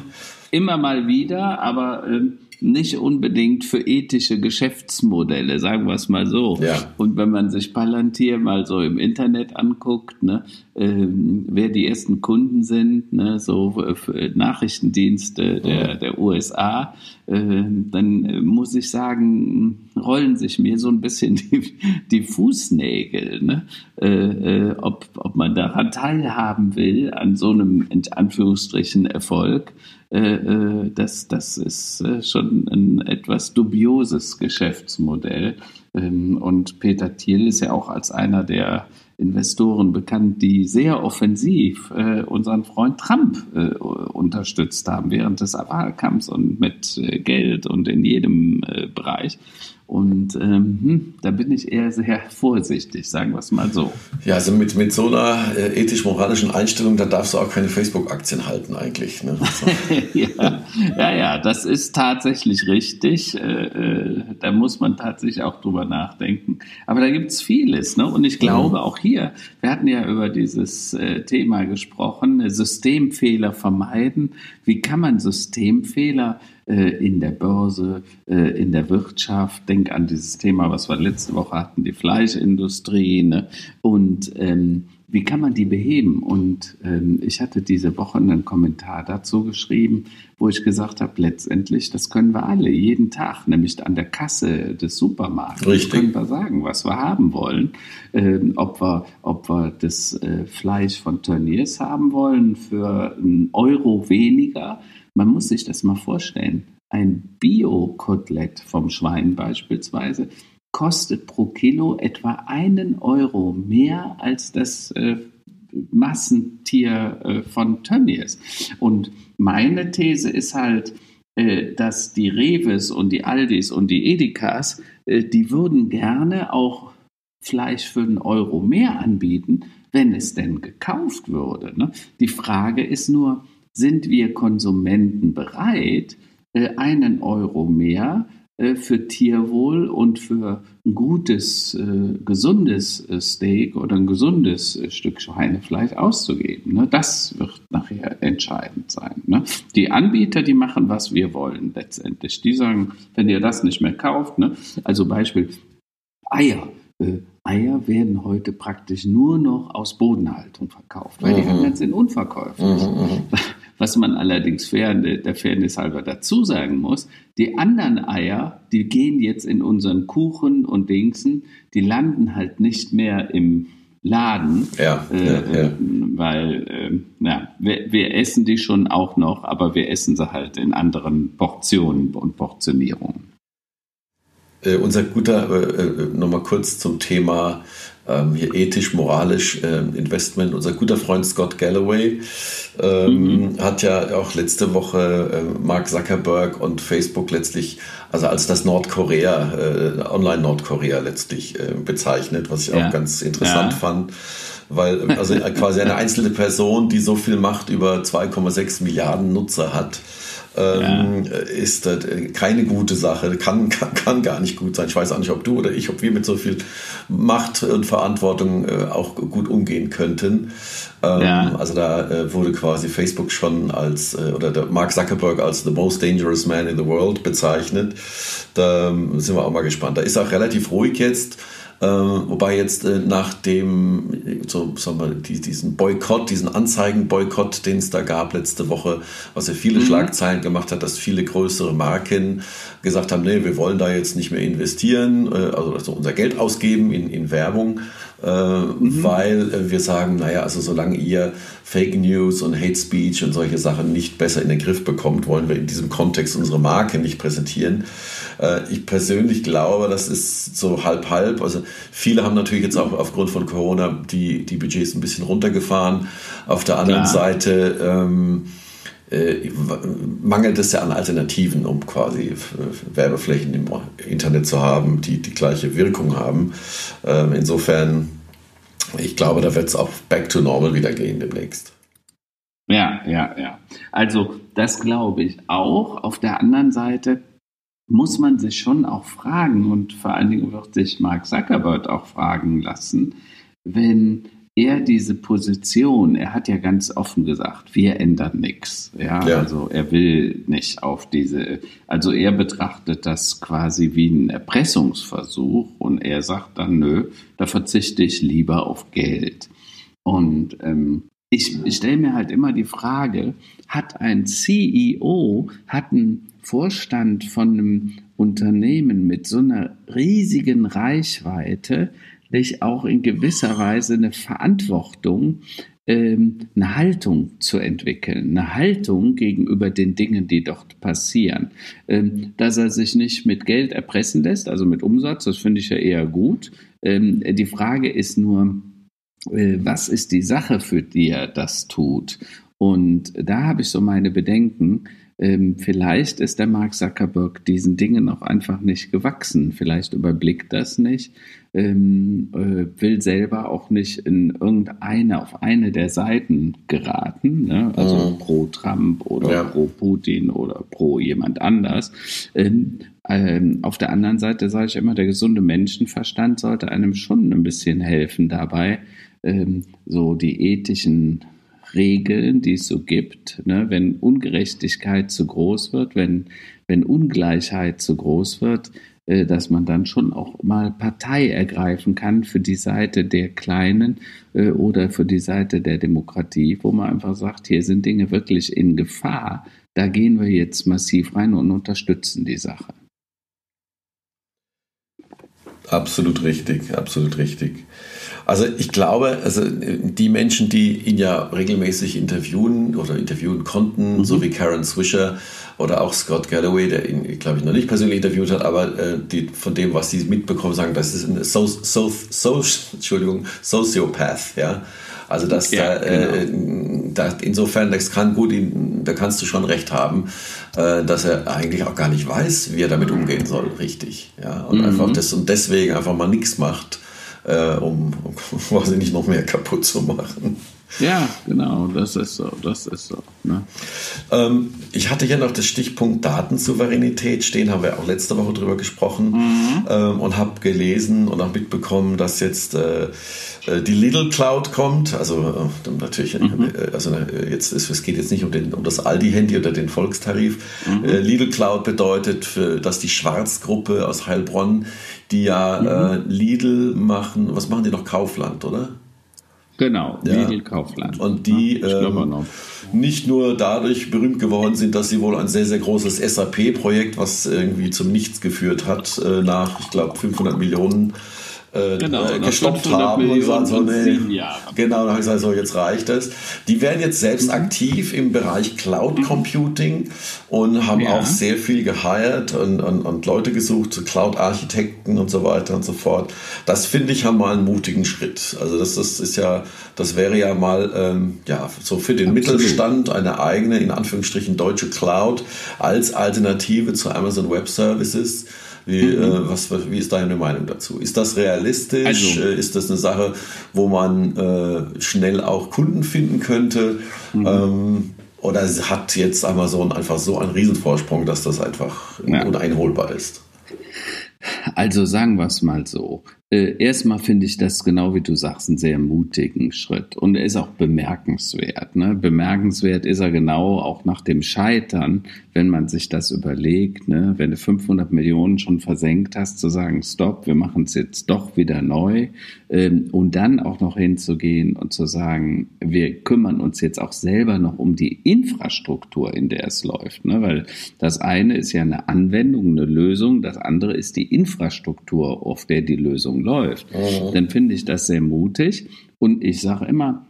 B: Immer mal wieder, aber ähm, nicht unbedingt für ethische Geschäftsmodelle, sagen wir es mal so. Ja. Und wenn man sich Palantir mal so im Internet anguckt, ne, ähm, wer die ersten Kunden sind, ne, so Nachrichtendienste der, der USA, äh, dann äh, muss ich sagen, rollen sich mir so ein bisschen die, die Fußnägel, ne? äh, äh ob, ob man daran teilhaben will, an so einem in Anführungsstrichen Erfolg. Das, das ist schon ein etwas dubioses Geschäftsmodell. Ähm, und Peter Thiel ist ja auch als einer der Investoren bekannt, die sehr offensiv äh, unseren Freund Trump äh, unterstützt haben während des Wahlkampfs und mit äh, Geld und in jedem äh, Bereich. Und ähm, hm, da bin ich eher sehr vorsichtig, sagen wir es mal so.
A: Ja, also mit, mit so einer äh, ethisch-moralischen Einstellung, da darfst du auch keine Facebook-Aktien halten eigentlich. Ne?
B: So. ja, ja, ja, das ist tatsächlich richtig. Äh, äh, da muss man tatsächlich auch drüber nachdenken. Aber da gibt es vieles. Ne? Und ich glaube mhm. auch hier, wir hatten ja über dieses äh, Thema gesprochen, Systemfehler vermeiden. Wie kann man Systemfehler äh, in der Börse, äh, in der Wirtschaft. Denk an dieses Thema, was wir letzte Woche hatten, die Fleischindustrie. Ne? Und ähm, wie kann man die beheben? Und ähm, ich hatte diese Woche einen Kommentar dazu geschrieben, wo ich gesagt habe, letztendlich, das können wir alle jeden Tag, nämlich an der Kasse des Supermarktes, Richtig. können wir sagen, was wir haben wollen. Ähm, ob, wir, ob wir das äh, Fleisch von Turniers haben wollen für einen Euro weniger man muss sich das mal vorstellen. Ein Bio-Kotelett vom Schwein beispielsweise kostet pro Kilo etwa einen Euro mehr als das äh, Massentier äh, von Tönnies. Und meine These ist halt, äh, dass die Reves und die Aldis und die Edekas, äh, die würden gerne auch Fleisch für einen Euro mehr anbieten, wenn es denn gekauft würde. Ne? Die Frage ist nur, sind wir Konsumenten bereit, äh, einen Euro mehr äh, für Tierwohl und für ein gutes, äh, gesundes Steak oder ein gesundes Stück Schweinefleisch auszugeben. Ne? Das wird nachher entscheidend sein. Ne? Die Anbieter, die machen, was wir wollen letztendlich. Die sagen, wenn ihr das nicht mehr kauft, ne? also Beispiel Eier. Eier werden heute praktisch nur noch aus Bodenhaltung verkauft, weil mhm. die anderen sind unverkäuflich. Was man allerdings fair, der Fairness halber dazu sagen muss, die anderen Eier, die gehen jetzt in unseren Kuchen und Dingsen, die landen halt nicht mehr im Laden,
A: ja, äh, ja, ja.
B: weil äh, ja, wir, wir, essen die schon auch noch, aber wir essen sie halt in anderen Portionen und Portionierungen.
A: Äh, unser guter, äh, äh nochmal kurz zum Thema ähm, hier ethisch, moralisch äh, Investment. Unser guter Freund Scott Galloway ähm, mhm. hat ja auch letzte Woche äh, Mark Zuckerberg und Facebook letztlich, also als das Nordkorea, äh, Online-Nordkorea letztlich äh, bezeichnet, was ich ja. auch ganz interessant ja. fand weil also quasi eine einzelne Person, die so viel Macht über 2,6 Milliarden Nutzer hat, ähm, ja. ist das keine gute Sache, kann, kann, kann gar nicht gut sein. Ich weiß auch nicht, ob du oder ich, ob wir mit so viel Macht und Verantwortung äh, auch gut umgehen könnten. Ähm, ja. Also da äh, wurde quasi Facebook schon als, äh, oder der Mark Zuckerberg als the most dangerous man in the world bezeichnet. Da ähm, sind wir auch mal gespannt. Da ist auch relativ ruhig jetzt. Äh, wobei jetzt äh, nach dem, so, sagen wir, die, diesen Boykott, diesen Anzeigenboykott, den es da gab letzte Woche, was ja viele mhm. Schlagzeilen gemacht hat, dass viele größere Marken gesagt haben, nee, wir wollen da jetzt nicht mehr investieren, äh, also, also unser Geld ausgeben in, in Werbung, mhm. weil äh, wir sagen, naja, also solange ihr Fake News und Hate Speech und solche Sachen nicht besser in den Griff bekommt, wollen wir in diesem Kontext unsere Marke nicht präsentieren. Äh, ich persönlich glaube, das ist so halb-halb. Also viele haben natürlich jetzt auch aufgrund von Corona die, die Budgets ein bisschen runtergefahren. Auf der anderen Klar. Seite ähm, äh, mangelt es ja an Alternativen, um quasi Werbeflächen im Internet zu haben, die die gleiche Wirkung haben. Ähm, insofern, ich glaube, da wird es auch back to normal wieder gehen demnächst.
B: Ja, ja, ja. Also das glaube ich auch. Auf der anderen Seite muss man sich schon auch fragen und vor allen Dingen wird sich Mark Zuckerberg auch fragen lassen, wenn er diese Position, er hat ja ganz offen gesagt, wir ändern nichts. Ja, ja, also er will nicht auf diese, also er betrachtet das quasi wie einen Erpressungsversuch und er sagt dann, nö, da verzichte ich lieber auf Geld. Und ähm, ich, ich stelle mir halt immer die Frage, hat ein CEO, hat ein Vorstand von einem Unternehmen mit so einer riesigen Reichweite nicht auch in gewisser Weise eine Verantwortung, ähm, eine Haltung zu entwickeln, eine Haltung gegenüber den Dingen, die dort passieren. Ähm, dass er sich nicht mit Geld erpressen lässt, also mit Umsatz, das finde ich ja eher gut. Ähm, die Frage ist nur, äh, was ist die Sache, für die er das tut? Und da habe ich so meine Bedenken, ähm, vielleicht ist der Mark Zuckerberg diesen Dingen auch einfach nicht gewachsen. Vielleicht überblickt das nicht, ähm, äh, will selber auch nicht in irgendeine, auf eine der Seiten geraten, ne? also mhm. pro Trump oder ja. pro Putin oder pro jemand anders. Ähm, ähm, auf der anderen Seite sage ich immer, der gesunde Menschenverstand sollte einem schon ein bisschen helfen dabei, ähm, so die ethischen Regeln, die es so gibt. Ne? Wenn Ungerechtigkeit zu groß wird, wenn, wenn Ungleichheit zu groß wird, äh, dass man dann schon auch mal Partei ergreifen kann für die Seite der Kleinen äh, oder für die Seite der Demokratie, wo man einfach sagt, hier sind Dinge wirklich in Gefahr. Da gehen wir jetzt massiv rein und unterstützen die Sache.
A: Absolut richtig, absolut richtig. Also ich glaube, also die Menschen, die ihn ja regelmäßig interviewen oder interviewen konnten, mhm. so wie Karen Swisher oder auch Scott Galloway, der ihn, glaube ich, noch nicht persönlich interviewt hat, aber äh, die, von dem, was sie mitbekommen, sagen, das ist ein so, so, so, Entschuldigung, Sociopath, ja. Also das ja, da, äh, genau. äh, da, insofern, das kann gut, da kannst du schon recht haben, äh, dass er eigentlich auch gar nicht weiß, wie er damit umgehen soll, richtig. Ja, und mhm. einfach das und deswegen einfach mal nichts macht äh, um, um quasi nicht noch mehr kaputt zu machen.
B: Ja, genau, das ist so, das ist so. Ne?
A: Ähm, ich hatte ja noch das Stichpunkt Datensouveränität stehen, haben wir auch letzte Woche drüber gesprochen mhm. ähm, und habe gelesen und auch mitbekommen, dass jetzt äh, äh die Little Cloud kommt. Also äh, natürlich, äh, mhm. also jetzt ist, es geht jetzt nicht um, den, um das Aldi-Handy oder den Volkstarif. Mhm. Äh, Lidl Cloud bedeutet, dass die Schwarzgruppe aus Heilbronn, die ja mhm. Lidl machen, was machen die noch? Kaufland, oder?
B: Genau, ja. Lidl Kaufland.
A: Und die ja, ähm, nicht nur dadurch berühmt geworden sind, dass sie wohl ein sehr, sehr großes SAP-Projekt, was irgendwie zum Nichts geführt hat, äh, nach, ich glaube, 500 Millionen äh, genau, gestoppt haben und gesagt, so, nee, genau, dann habe ich gesagt, so jetzt reicht es. Die werden jetzt selbst mhm. aktiv im Bereich Cloud mhm. Computing und haben ja. auch sehr viel geheiert und, und, und Leute gesucht, Cloud-Architekten und so weiter und so fort. Das finde ich ja mal einen mutigen Schritt. Also das, das ist ja, das wäre ja mal ähm, ja so für den Absolut. Mittelstand eine eigene, in Anführungsstrichen deutsche Cloud als Alternative zu Amazon Web Services wie, mhm. äh, was, wie ist deine Meinung dazu? Ist das realistisch? Also, äh, ist das eine Sache, wo man äh, schnell auch Kunden finden könnte? Mhm. Ähm, oder hat jetzt Amazon einfach so einen Riesenvorsprung, dass das einfach ja. uneinholbar ist?
B: Also sagen wir es mal so. Äh, erstmal finde ich das, genau wie du sagst, einen sehr mutigen Schritt. Und er ist auch bemerkenswert. Ne? Bemerkenswert ist er genau auch nach dem Scheitern, wenn man sich das überlegt. Ne? Wenn du 500 Millionen schon versenkt hast, zu sagen, stopp, wir machen es jetzt doch wieder neu. Ähm, und dann auch noch hinzugehen und zu sagen, wir kümmern uns jetzt auch selber noch um die Infrastruktur, in der es läuft. Ne? Weil das eine ist ja eine Anwendung, eine Lösung. Das andere ist die Infrastruktur, auf der die Lösung läuft, mhm. dann finde ich das sehr mutig. Und ich sage immer,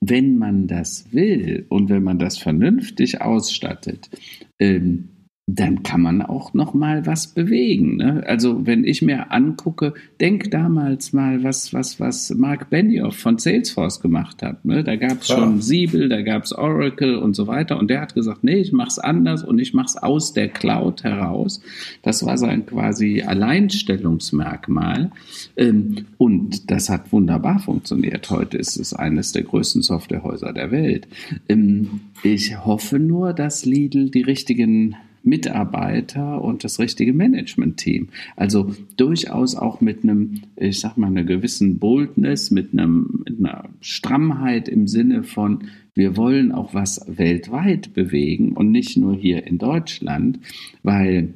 B: wenn man das will und wenn man das vernünftig ausstattet, ähm, dann kann man auch noch mal was bewegen. Ne? Also wenn ich mir angucke, denk damals mal, was was was Mark Benioff von Salesforce gemacht hat. Ne? Da gab es schon Siebel, da gab es Oracle und so weiter. Und der hat gesagt, nee, ich mach's anders und ich mach's aus der Cloud heraus. Das war sein quasi Alleinstellungsmerkmal. Ähm, und das hat wunderbar funktioniert. Heute ist es eines der größten Softwarehäuser der Welt. Ähm, ich hoffe nur, dass Lidl die richtigen Mitarbeiter und das richtige Management-Team. Also durchaus auch mit einem, ich sag mal, einer gewissen Boldness, mit, einem, mit einer Strammheit im Sinne von, wir wollen auch was weltweit bewegen und nicht nur hier in Deutschland, weil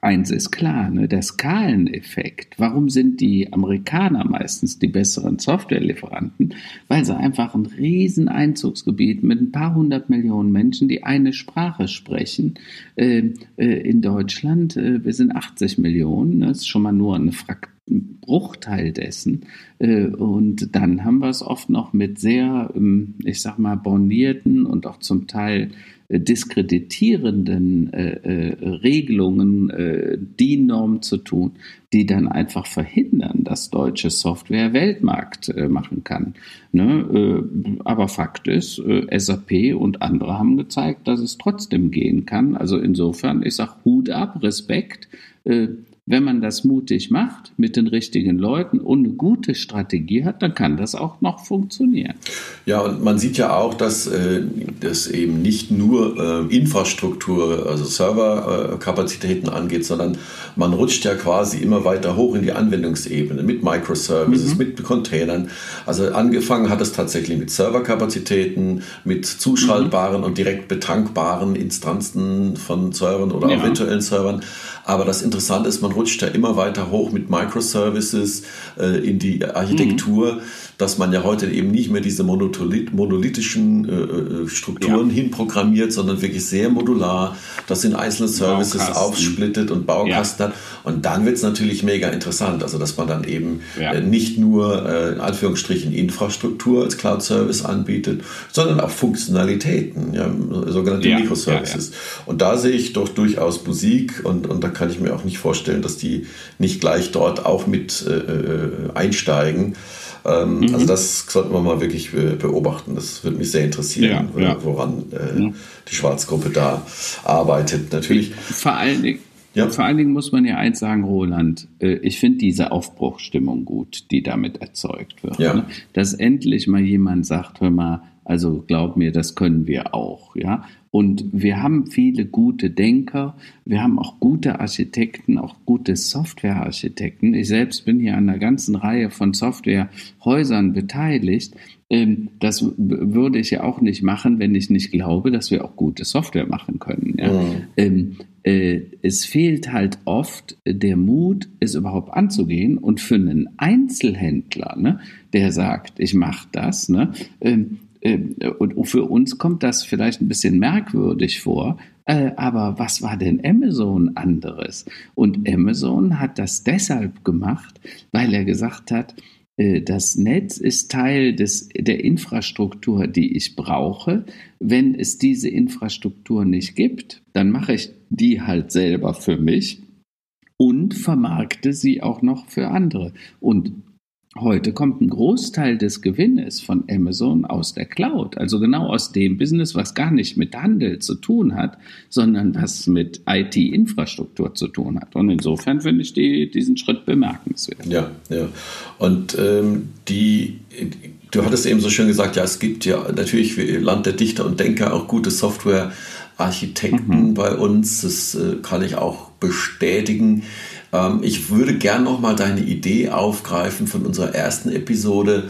B: eins ist klar, ne, der Skaleneffekt. Warum sind die Amerikaner meistens die besseren Softwarelieferanten? Weil sie einfach ein riesen Einzugsgebiet mit ein paar hundert Millionen Menschen, die eine Sprache sprechen. Äh, äh, in Deutschland, äh, wir sind 80 Millionen, das ist schon mal nur eine Fraktion. Bruchteil dessen. Äh, und dann haben wir es oft noch mit sehr, ähm, ich sag mal, bornierten und auch zum Teil diskreditierenden äh, äh, Regelungen, äh, DIN-Normen zu tun, die dann einfach verhindern, dass deutsche Software Weltmarkt äh, machen kann. Ne? Äh, aber Fakt ist, äh, SAP und andere haben gezeigt, dass es trotzdem gehen kann. Also insofern, ich sage Hut ab, Respekt. Wenn man das mutig macht mit den richtigen Leuten und eine gute Strategie hat, dann kann das auch noch funktionieren.
A: Ja, und man sieht ja auch, dass äh, das eben nicht nur äh, Infrastruktur, also Serverkapazitäten äh, angeht, sondern man rutscht ja quasi immer weiter hoch in die Anwendungsebene mit Microservices, mhm. mit Containern. Also angefangen hat es tatsächlich mit Serverkapazitäten, mit zuschaltbaren mhm. und direkt betankbaren Instanzen von Servern oder ja. auch virtuellen Servern. Aber das Interessante ist, man rutscht ja immer weiter hoch mit Microservices äh, in die Architektur. Mhm dass man ja heute eben nicht mehr diese monolithischen äh, äh, Strukturen ja. hinprogrammiert, sondern wirklich sehr modular, das in einzelne Services Baukasten. aufsplittet und Baukasten ja. hat. Und dann wird es natürlich mega interessant, also dass man dann eben ja. äh, nicht nur äh, in Anführungsstrichen Infrastruktur als Cloud-Service anbietet, sondern auch Funktionalitäten, sogenannte Microservices. Und da sehe ich doch durchaus Musik und, und da kann ich mir auch nicht vorstellen, dass die nicht gleich dort auch mit äh einsteigen. Ähm, mhm. Also das sollten wir mal wirklich beobachten. Das würde mich sehr interessieren, ja, ja. woran äh, ja. die Schwarzgruppe da arbeitet. Natürlich.
B: Vor allen Dingen. Ja. Vor allen Dingen muss man ja eins sagen, Roland, äh, ich finde diese Aufbruchstimmung gut, die damit erzeugt wird. Ja. Ne? Dass endlich mal jemand sagt, hör mal, also glaub mir, das können wir auch, ja. Und wir haben viele gute Denker, wir haben auch gute Architekten, auch gute Softwarearchitekten. Ich selbst bin hier an einer ganzen Reihe von Softwarehäusern beteiligt. Ähm, das würde ich ja auch nicht machen, wenn ich nicht glaube, dass wir auch gute Software machen können. Ja. Mhm. Ähm, äh, es fehlt halt oft der Mut, es überhaupt anzugehen. Und für einen Einzelhändler, ne, der sagt, ich mache das, ne, ähm, und für uns kommt das vielleicht ein bisschen merkwürdig vor. Äh, aber was war denn Amazon anderes? Und Amazon hat das deshalb gemacht, weil er gesagt hat, äh, das Netz ist Teil des, der Infrastruktur, die ich brauche. Wenn es diese Infrastruktur nicht gibt, dann mache ich die halt selber für mich und vermarkte sie auch noch für andere. Und Heute kommt ein Großteil des Gewinnes von Amazon aus der Cloud, also genau aus dem Business, was gar nicht mit Handel zu tun hat, sondern was mit IT-Infrastruktur zu tun hat. Und insofern finde ich die, diesen Schritt bemerkenswert.
A: Ja, ja. Und ähm, die, du hattest eben so schön gesagt, ja, es gibt ja natürlich Land der Dichter und Denker auch gute Software-Architekten mhm. bei uns. Das äh, kann ich auch bestätigen. Ähm, ich würde gern nochmal deine Idee aufgreifen von unserer ersten Episode.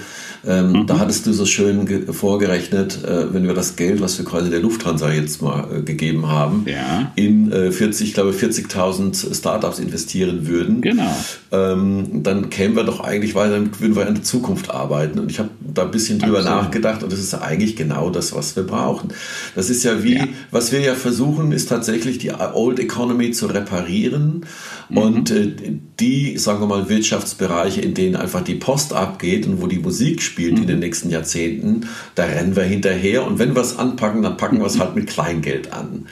A: Ähm, mhm. Da hattest du so schön vorgerechnet, äh, wenn wir das Geld, was wir quasi der Lufthansa jetzt mal äh, gegeben haben, ja. in äh, 40, ich glaube 40.000 Startups investieren würden, genau. ähm, dann kämen wir doch eigentlich weiter, dann würden wir in der Zukunft arbeiten. Und ich habe da ein bisschen drüber Absolut. nachgedacht und das ist eigentlich genau das, was wir brauchen. Das ist ja wie, ja. was wir ja versuchen, ist tatsächlich die Old Economy zu reparieren Mhm. Und äh, die, sagen wir mal, Wirtschaftsbereiche, in denen einfach die Post abgeht und wo die Musik spielt mhm. in den nächsten Jahrzehnten, da rennen wir hinterher. Und wenn wir es anpacken, dann packen wir es halt mit Kleingeld an.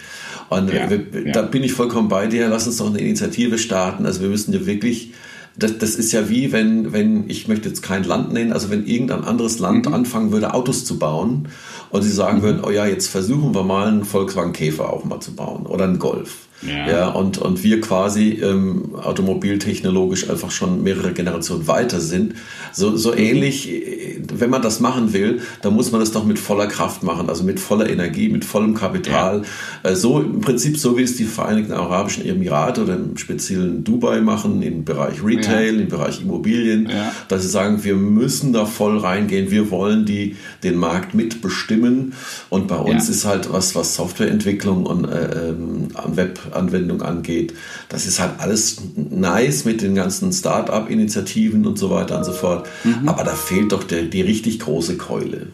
A: Und ja, wir, ja. da bin ich vollkommen bei dir. Lass uns doch eine Initiative starten. Also wir müssen ja wirklich das, das ist ja wie, wenn, wenn, ich möchte jetzt kein Land nennen, also wenn irgendein anderes Land mhm. anfangen würde, Autos zu bauen und sie sagen mhm. würden, oh ja, jetzt versuchen wir mal einen Volkswagen Käfer auch mal zu bauen oder einen Golf. Ja. ja. und, und wir quasi ähm, automobiltechnologisch einfach schon mehrere Generationen weiter sind. So, so ähnlich, äh, wenn man das machen will, dann muss man das doch mit voller Kraft machen, also mit voller Energie, mit vollem Kapital. Ja. Äh, so im Prinzip so wie es die Vereinigten Arabischen Emirate oder im speziellen Dubai machen, im Bereich Retail, ja. im Bereich Immobilien, dass sie sagen, wir müssen da voll reingehen, wir wollen die, den Markt mitbestimmen. Und bei uns ist halt was, was Softwareentwicklung und äh, ähm, Web Anwendung angeht. Das ist halt alles nice mit den ganzen Start-up-Initiativen und so weiter und so fort. Mhm. Aber da fehlt doch der, die richtig große Keule.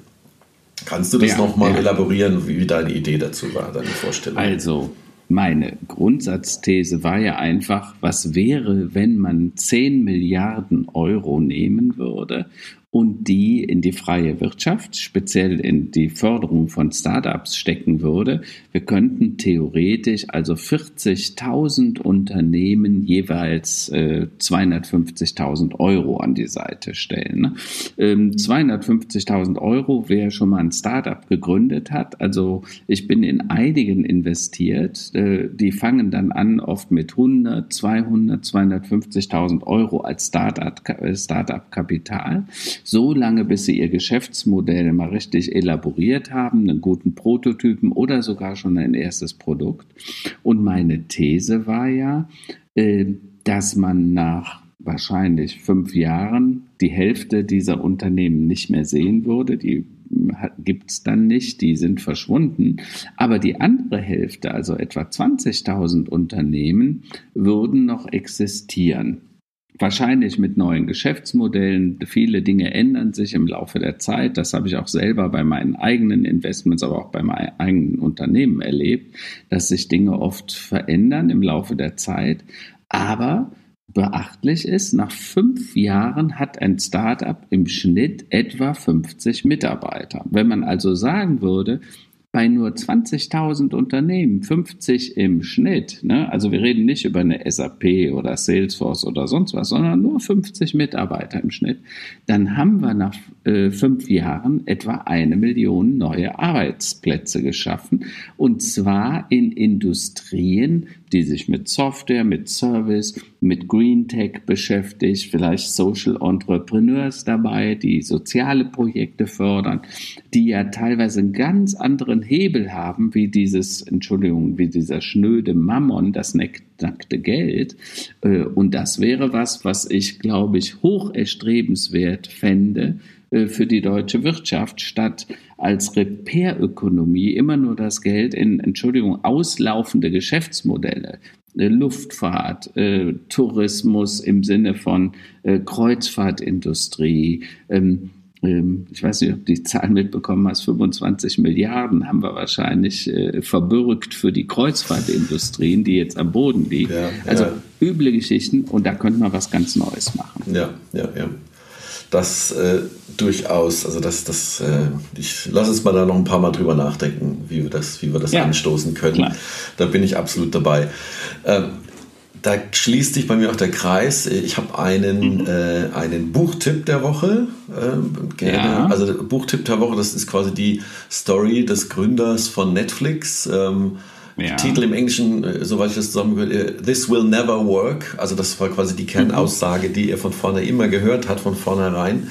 A: Kannst du das ja, nochmal ja. elaborieren, wie deine Idee dazu war, deine Vorstellung?
B: Also, meine Grundsatzthese war ja einfach, was wäre, wenn man 10 Milliarden Euro nehmen würde und die in die freie Wirtschaft, speziell in die Förderung von Startups stecken würde. Wir könnten theoretisch also 40.000 Unternehmen jeweils äh, 250.000 Euro an die Seite stellen. Ne? Ähm, 250.000 Euro, wer schon mal ein Startup gegründet hat. Also ich bin in einigen investiert. Äh, die fangen dann an oft mit 100, 200, 250.000 Euro als Startup-Kapital. So lange, bis sie ihr Geschäftsmodell mal richtig elaboriert haben, einen guten Prototypen oder sogar schon ein erstes Produkt. Und meine These war ja, äh, dass man nach wahrscheinlich fünf Jahren die Hälfte dieser Unternehmen nicht mehr sehen würde. Die gibt es dann nicht, die sind verschwunden. Aber die andere Hälfte, also etwa 20.000 Unternehmen, würden noch existieren wahrscheinlich mit neuen Geschäftsmodellen. Viele Dinge ändern sich im Laufe der Zeit. Das habe ich auch selber bei meinen eigenen Investments, aber auch bei meinen eigenen Unternehmen erlebt, dass sich Dinge oft verändern im Laufe der Zeit. Aber beachtlich ist, nach fünf Jahren hat ein Startup im Schnitt etwa 50 Mitarbeiter. Wenn man also sagen würde, bei nur 20.000 Unternehmen, 50 im Schnitt, ne? also wir reden nicht über eine SAP oder Salesforce oder sonst was, sondern nur 50 Mitarbeiter im Schnitt, dann haben wir nach äh, fünf Jahren etwa eine Million neue Arbeitsplätze geschaffen und zwar in Industrien, die sich mit Software, mit Service, mit Green Tech beschäftigt, vielleicht Social Entrepreneurs dabei, die soziale Projekte fördern, die ja teilweise einen ganz anderen Hebel haben, wie dieses, Entschuldigung, wie dieser schnöde Mammon, das nackte Geld. Äh, und das wäre was, was ich, glaube ich, hoch erstrebenswert fände, für die deutsche Wirtschaft, statt als Repairökonomie immer nur das Geld in, Entschuldigung, auslaufende Geschäftsmodelle, äh, Luftfahrt, äh, Tourismus im Sinne von äh, Kreuzfahrtindustrie, ähm, ähm, ich weiß nicht, ob du die Zahlen mitbekommen hast, 25 Milliarden haben wir wahrscheinlich äh, verbürgt für die Kreuzfahrtindustrien, die jetzt am Boden liegen. Ja, also ja. üble Geschichten und da könnte man was ganz Neues machen.
A: Ja, ja, ja. Das äh, durchaus, also das, das, äh, ich lass uns mal da noch ein paar Mal drüber nachdenken, wie wir das, wie wir das ja, anstoßen können. Klar. Da bin ich absolut dabei. Ähm, da schließt sich bei mir auch der Kreis. Ich habe einen, mhm. äh, einen Buchtipp der Woche. Äh, gerne. Ja. Also Buchtipp der Woche, das ist quasi die Story des Gründers von Netflix. Ähm, ja. Titel im Englischen, äh, soweit ich das zusammengehört, äh, This will never work. Also das war quasi die Kernaussage, die er von vorne immer gehört hat, von vornherein.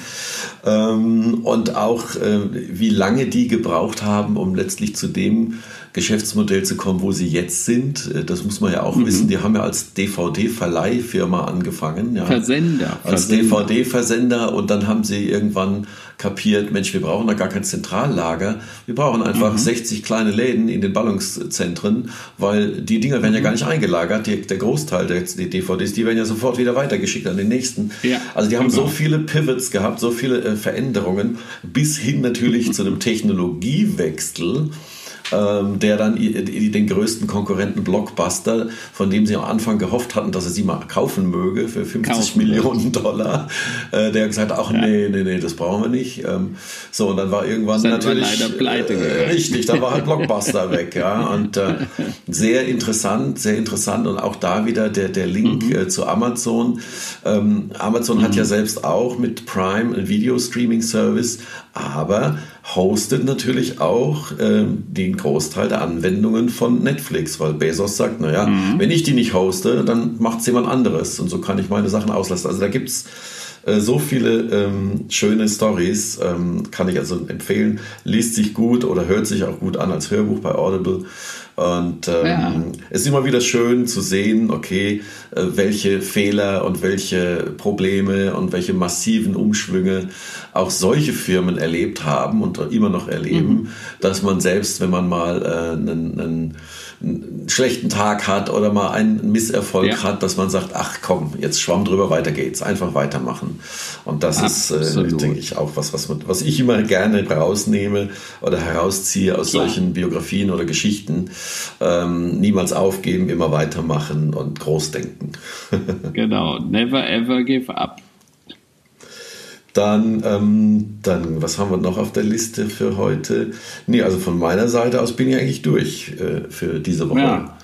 A: Ähm, und auch, äh, wie lange die gebraucht haben, um letztlich zu dem Geschäftsmodell zu kommen, wo sie jetzt sind. Äh, das muss man ja auch mhm. wissen. Die haben ja als DVD-Verleihfirma angefangen. Ja.
B: Versender.
A: Als DVD-Versender und dann haben sie irgendwann kapiert, Mensch, wir brauchen da gar kein Zentrallager. Wir brauchen einfach mhm. 60 kleine Läden in den Ballungszentren, weil die Dinger werden ja mhm. gar nicht eingelagert. Die, der Großteil der DVDs, die werden ja sofort wieder weitergeschickt an den nächsten. Ja, also die haben genau. so viele Pivots gehabt, so viele äh, Veränderungen, bis hin natürlich zu einem Technologiewechsel ähm, der dann den größten Konkurrenten Blockbuster, von dem sie am Anfang gehofft hatten, dass er sie mal kaufen möge für 50 kaufen Millionen Dollar, äh, der gesagt hat, ach ja. nee, nee, nee, das brauchen wir nicht. Ähm, so, und dann war irgendwann dann natürlich
B: war pleite äh,
A: richtig, dann war halt Blockbuster weg, ja. Und äh, sehr interessant, sehr interessant und auch da wieder der, der Link mhm. äh, zu Amazon. Ähm, Amazon mhm. hat ja selbst auch mit Prime ein Video-Streaming-Service, aber hostet natürlich auch ähm, den Großteil der Anwendungen von Netflix, weil Bezos sagt, naja, mhm. wenn ich die nicht hoste, dann macht es jemand anderes und so kann ich meine Sachen auslassen. Also da gibt es äh, so viele ähm, schöne Stories, ähm, kann ich also empfehlen. Liest sich gut oder hört sich auch gut an als Hörbuch bei Audible. Und ähm, ja. es ist immer wieder schön zu sehen, okay, äh, welche Fehler und welche Probleme und welche massiven Umschwünge auch solche Firmen erlebt haben und immer noch erleben, mhm. dass man selbst, wenn man mal äh, einen, einen einen schlechten Tag hat oder mal einen Misserfolg ja. hat, dass man sagt, ach komm, jetzt schwamm drüber, weiter geht's, einfach weitermachen. Und das Absolut. ist, äh, denke ich, auch was, was, was ich immer gerne rausnehme oder herausziehe aus Klar. solchen Biografien oder Geschichten. Ähm, niemals aufgeben, immer weitermachen und groß denken.
B: genau, never ever give up.
A: Dann, ähm, dann, was haben wir noch auf der Liste für heute? Nee, also von meiner Seite aus bin ich eigentlich durch äh, für diese Woche. Ja.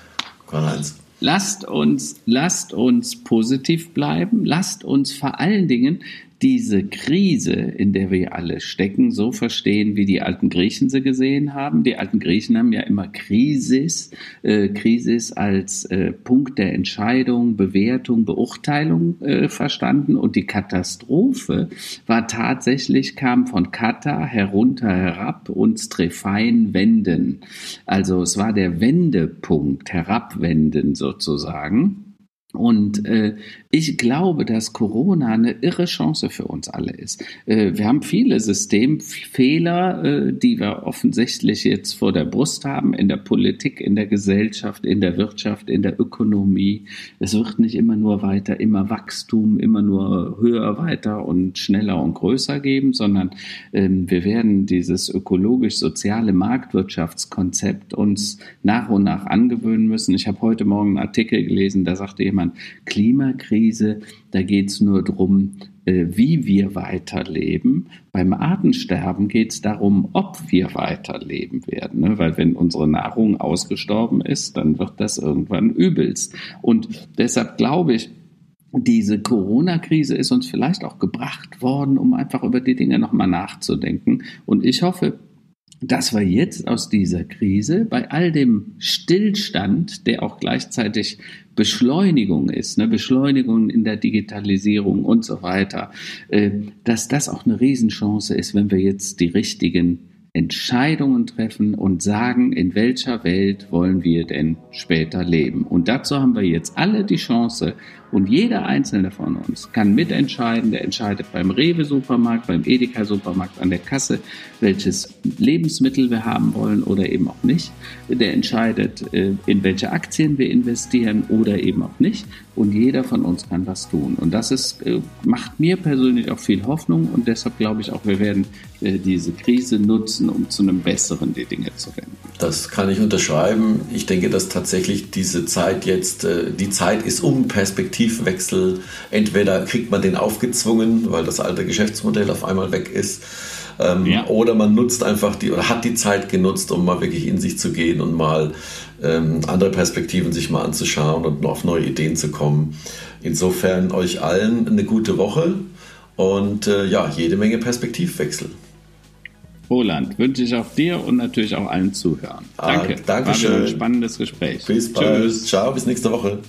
B: Karl-Heinz. Lasst uns, lasst uns positiv bleiben. Lasst uns vor allen Dingen diese Krise, in der wir alle stecken, so verstehen, wie die alten Griechen sie gesehen haben. Die alten Griechen haben ja immer Krisis, äh, Krisis als äh, Punkt der Entscheidung, Bewertung, Beurteilung äh, verstanden. Und die Katastrophe war tatsächlich, kam von Kata herunter herab und Strefein wenden. Also es war der Wendepunkt, herabwenden sozusagen. Und äh, ich glaube, dass Corona eine irre Chance für uns alle ist. Äh, wir haben viele Systemfehler, äh, die wir offensichtlich jetzt vor der Brust haben, in der Politik, in der Gesellschaft, in der Wirtschaft, in der Ökonomie. Es wird nicht immer nur weiter, immer Wachstum, immer nur höher, weiter und schneller und größer geben, sondern ähm, wir werden dieses ökologisch-soziale Marktwirtschaftskonzept uns nach und nach angewöhnen müssen. Ich habe heute Morgen einen Artikel gelesen, da sagte jemand, man Klimakrise, da geht es nur darum, äh, wie wir weiterleben. Beim Artensterben geht es darum, ob wir weiterleben werden. Ne? Weil wenn unsere Nahrung ausgestorben ist, dann wird das irgendwann übelst. Und deshalb glaube ich, diese Corona-Krise ist uns vielleicht auch gebracht worden, um einfach über die Dinge nochmal nachzudenken. Und ich hoffe, dass wir jetzt aus dieser Krise bei all dem Stillstand, der auch gleichzeitig Beschleunigung ist, ne, Beschleunigung in der Digitalisierung und so weiter, äh, dass das auch eine Riesenchance ist, wenn wir jetzt die richtigen Entscheidungen treffen und sagen, in welcher Welt wollen wir denn später leben. Und dazu haben wir jetzt alle die Chance Und jeder einzelne von uns kann mitentscheiden, der entscheidet beim Rewe-Supermarkt, beim Edeka-Supermarkt an der Kasse, welches Lebensmittel wir haben wollen oder eben auch nicht. Der entscheidet, äh, in welche Aktien wir investieren oder eben auch nicht. Und jeder von uns kann was tun. Und das ist, äh, macht mir persönlich auch viel Hoffnung und deshalb glaube ich auch, wir werden äh, diese Krise nutzen, um zu einem besseren die Dinge zu wenden.
A: Das kann ich unterschreiben. Ich denke, dass tatsächlich diese Zeit jetzt, die Zeit ist um Perspektivwechsel. Entweder kriegt man den aufgezwungen, weil das alte Geschäftsmodell auf einmal weg ist ähm, ja. Oder man nutzt einfach die oder hat die Zeit genutzt, um mal wirklich in sich zu gehen und mal ähm, andere Perspektiven sich mal anzuschauen und auf neue Ideen zu kommen. Insofern euch allen eine gute Woche und äh, ja, jede Menge Perspektivwechsel.
B: Roland, wünsche ich auch dir und natürlich auch allen Zuhörern.
A: Danke. Ah, Dankeschön. War
B: ein spannendes Gespräch.
A: Bis bald. Tschüss. Ciao, bis nächste Woche.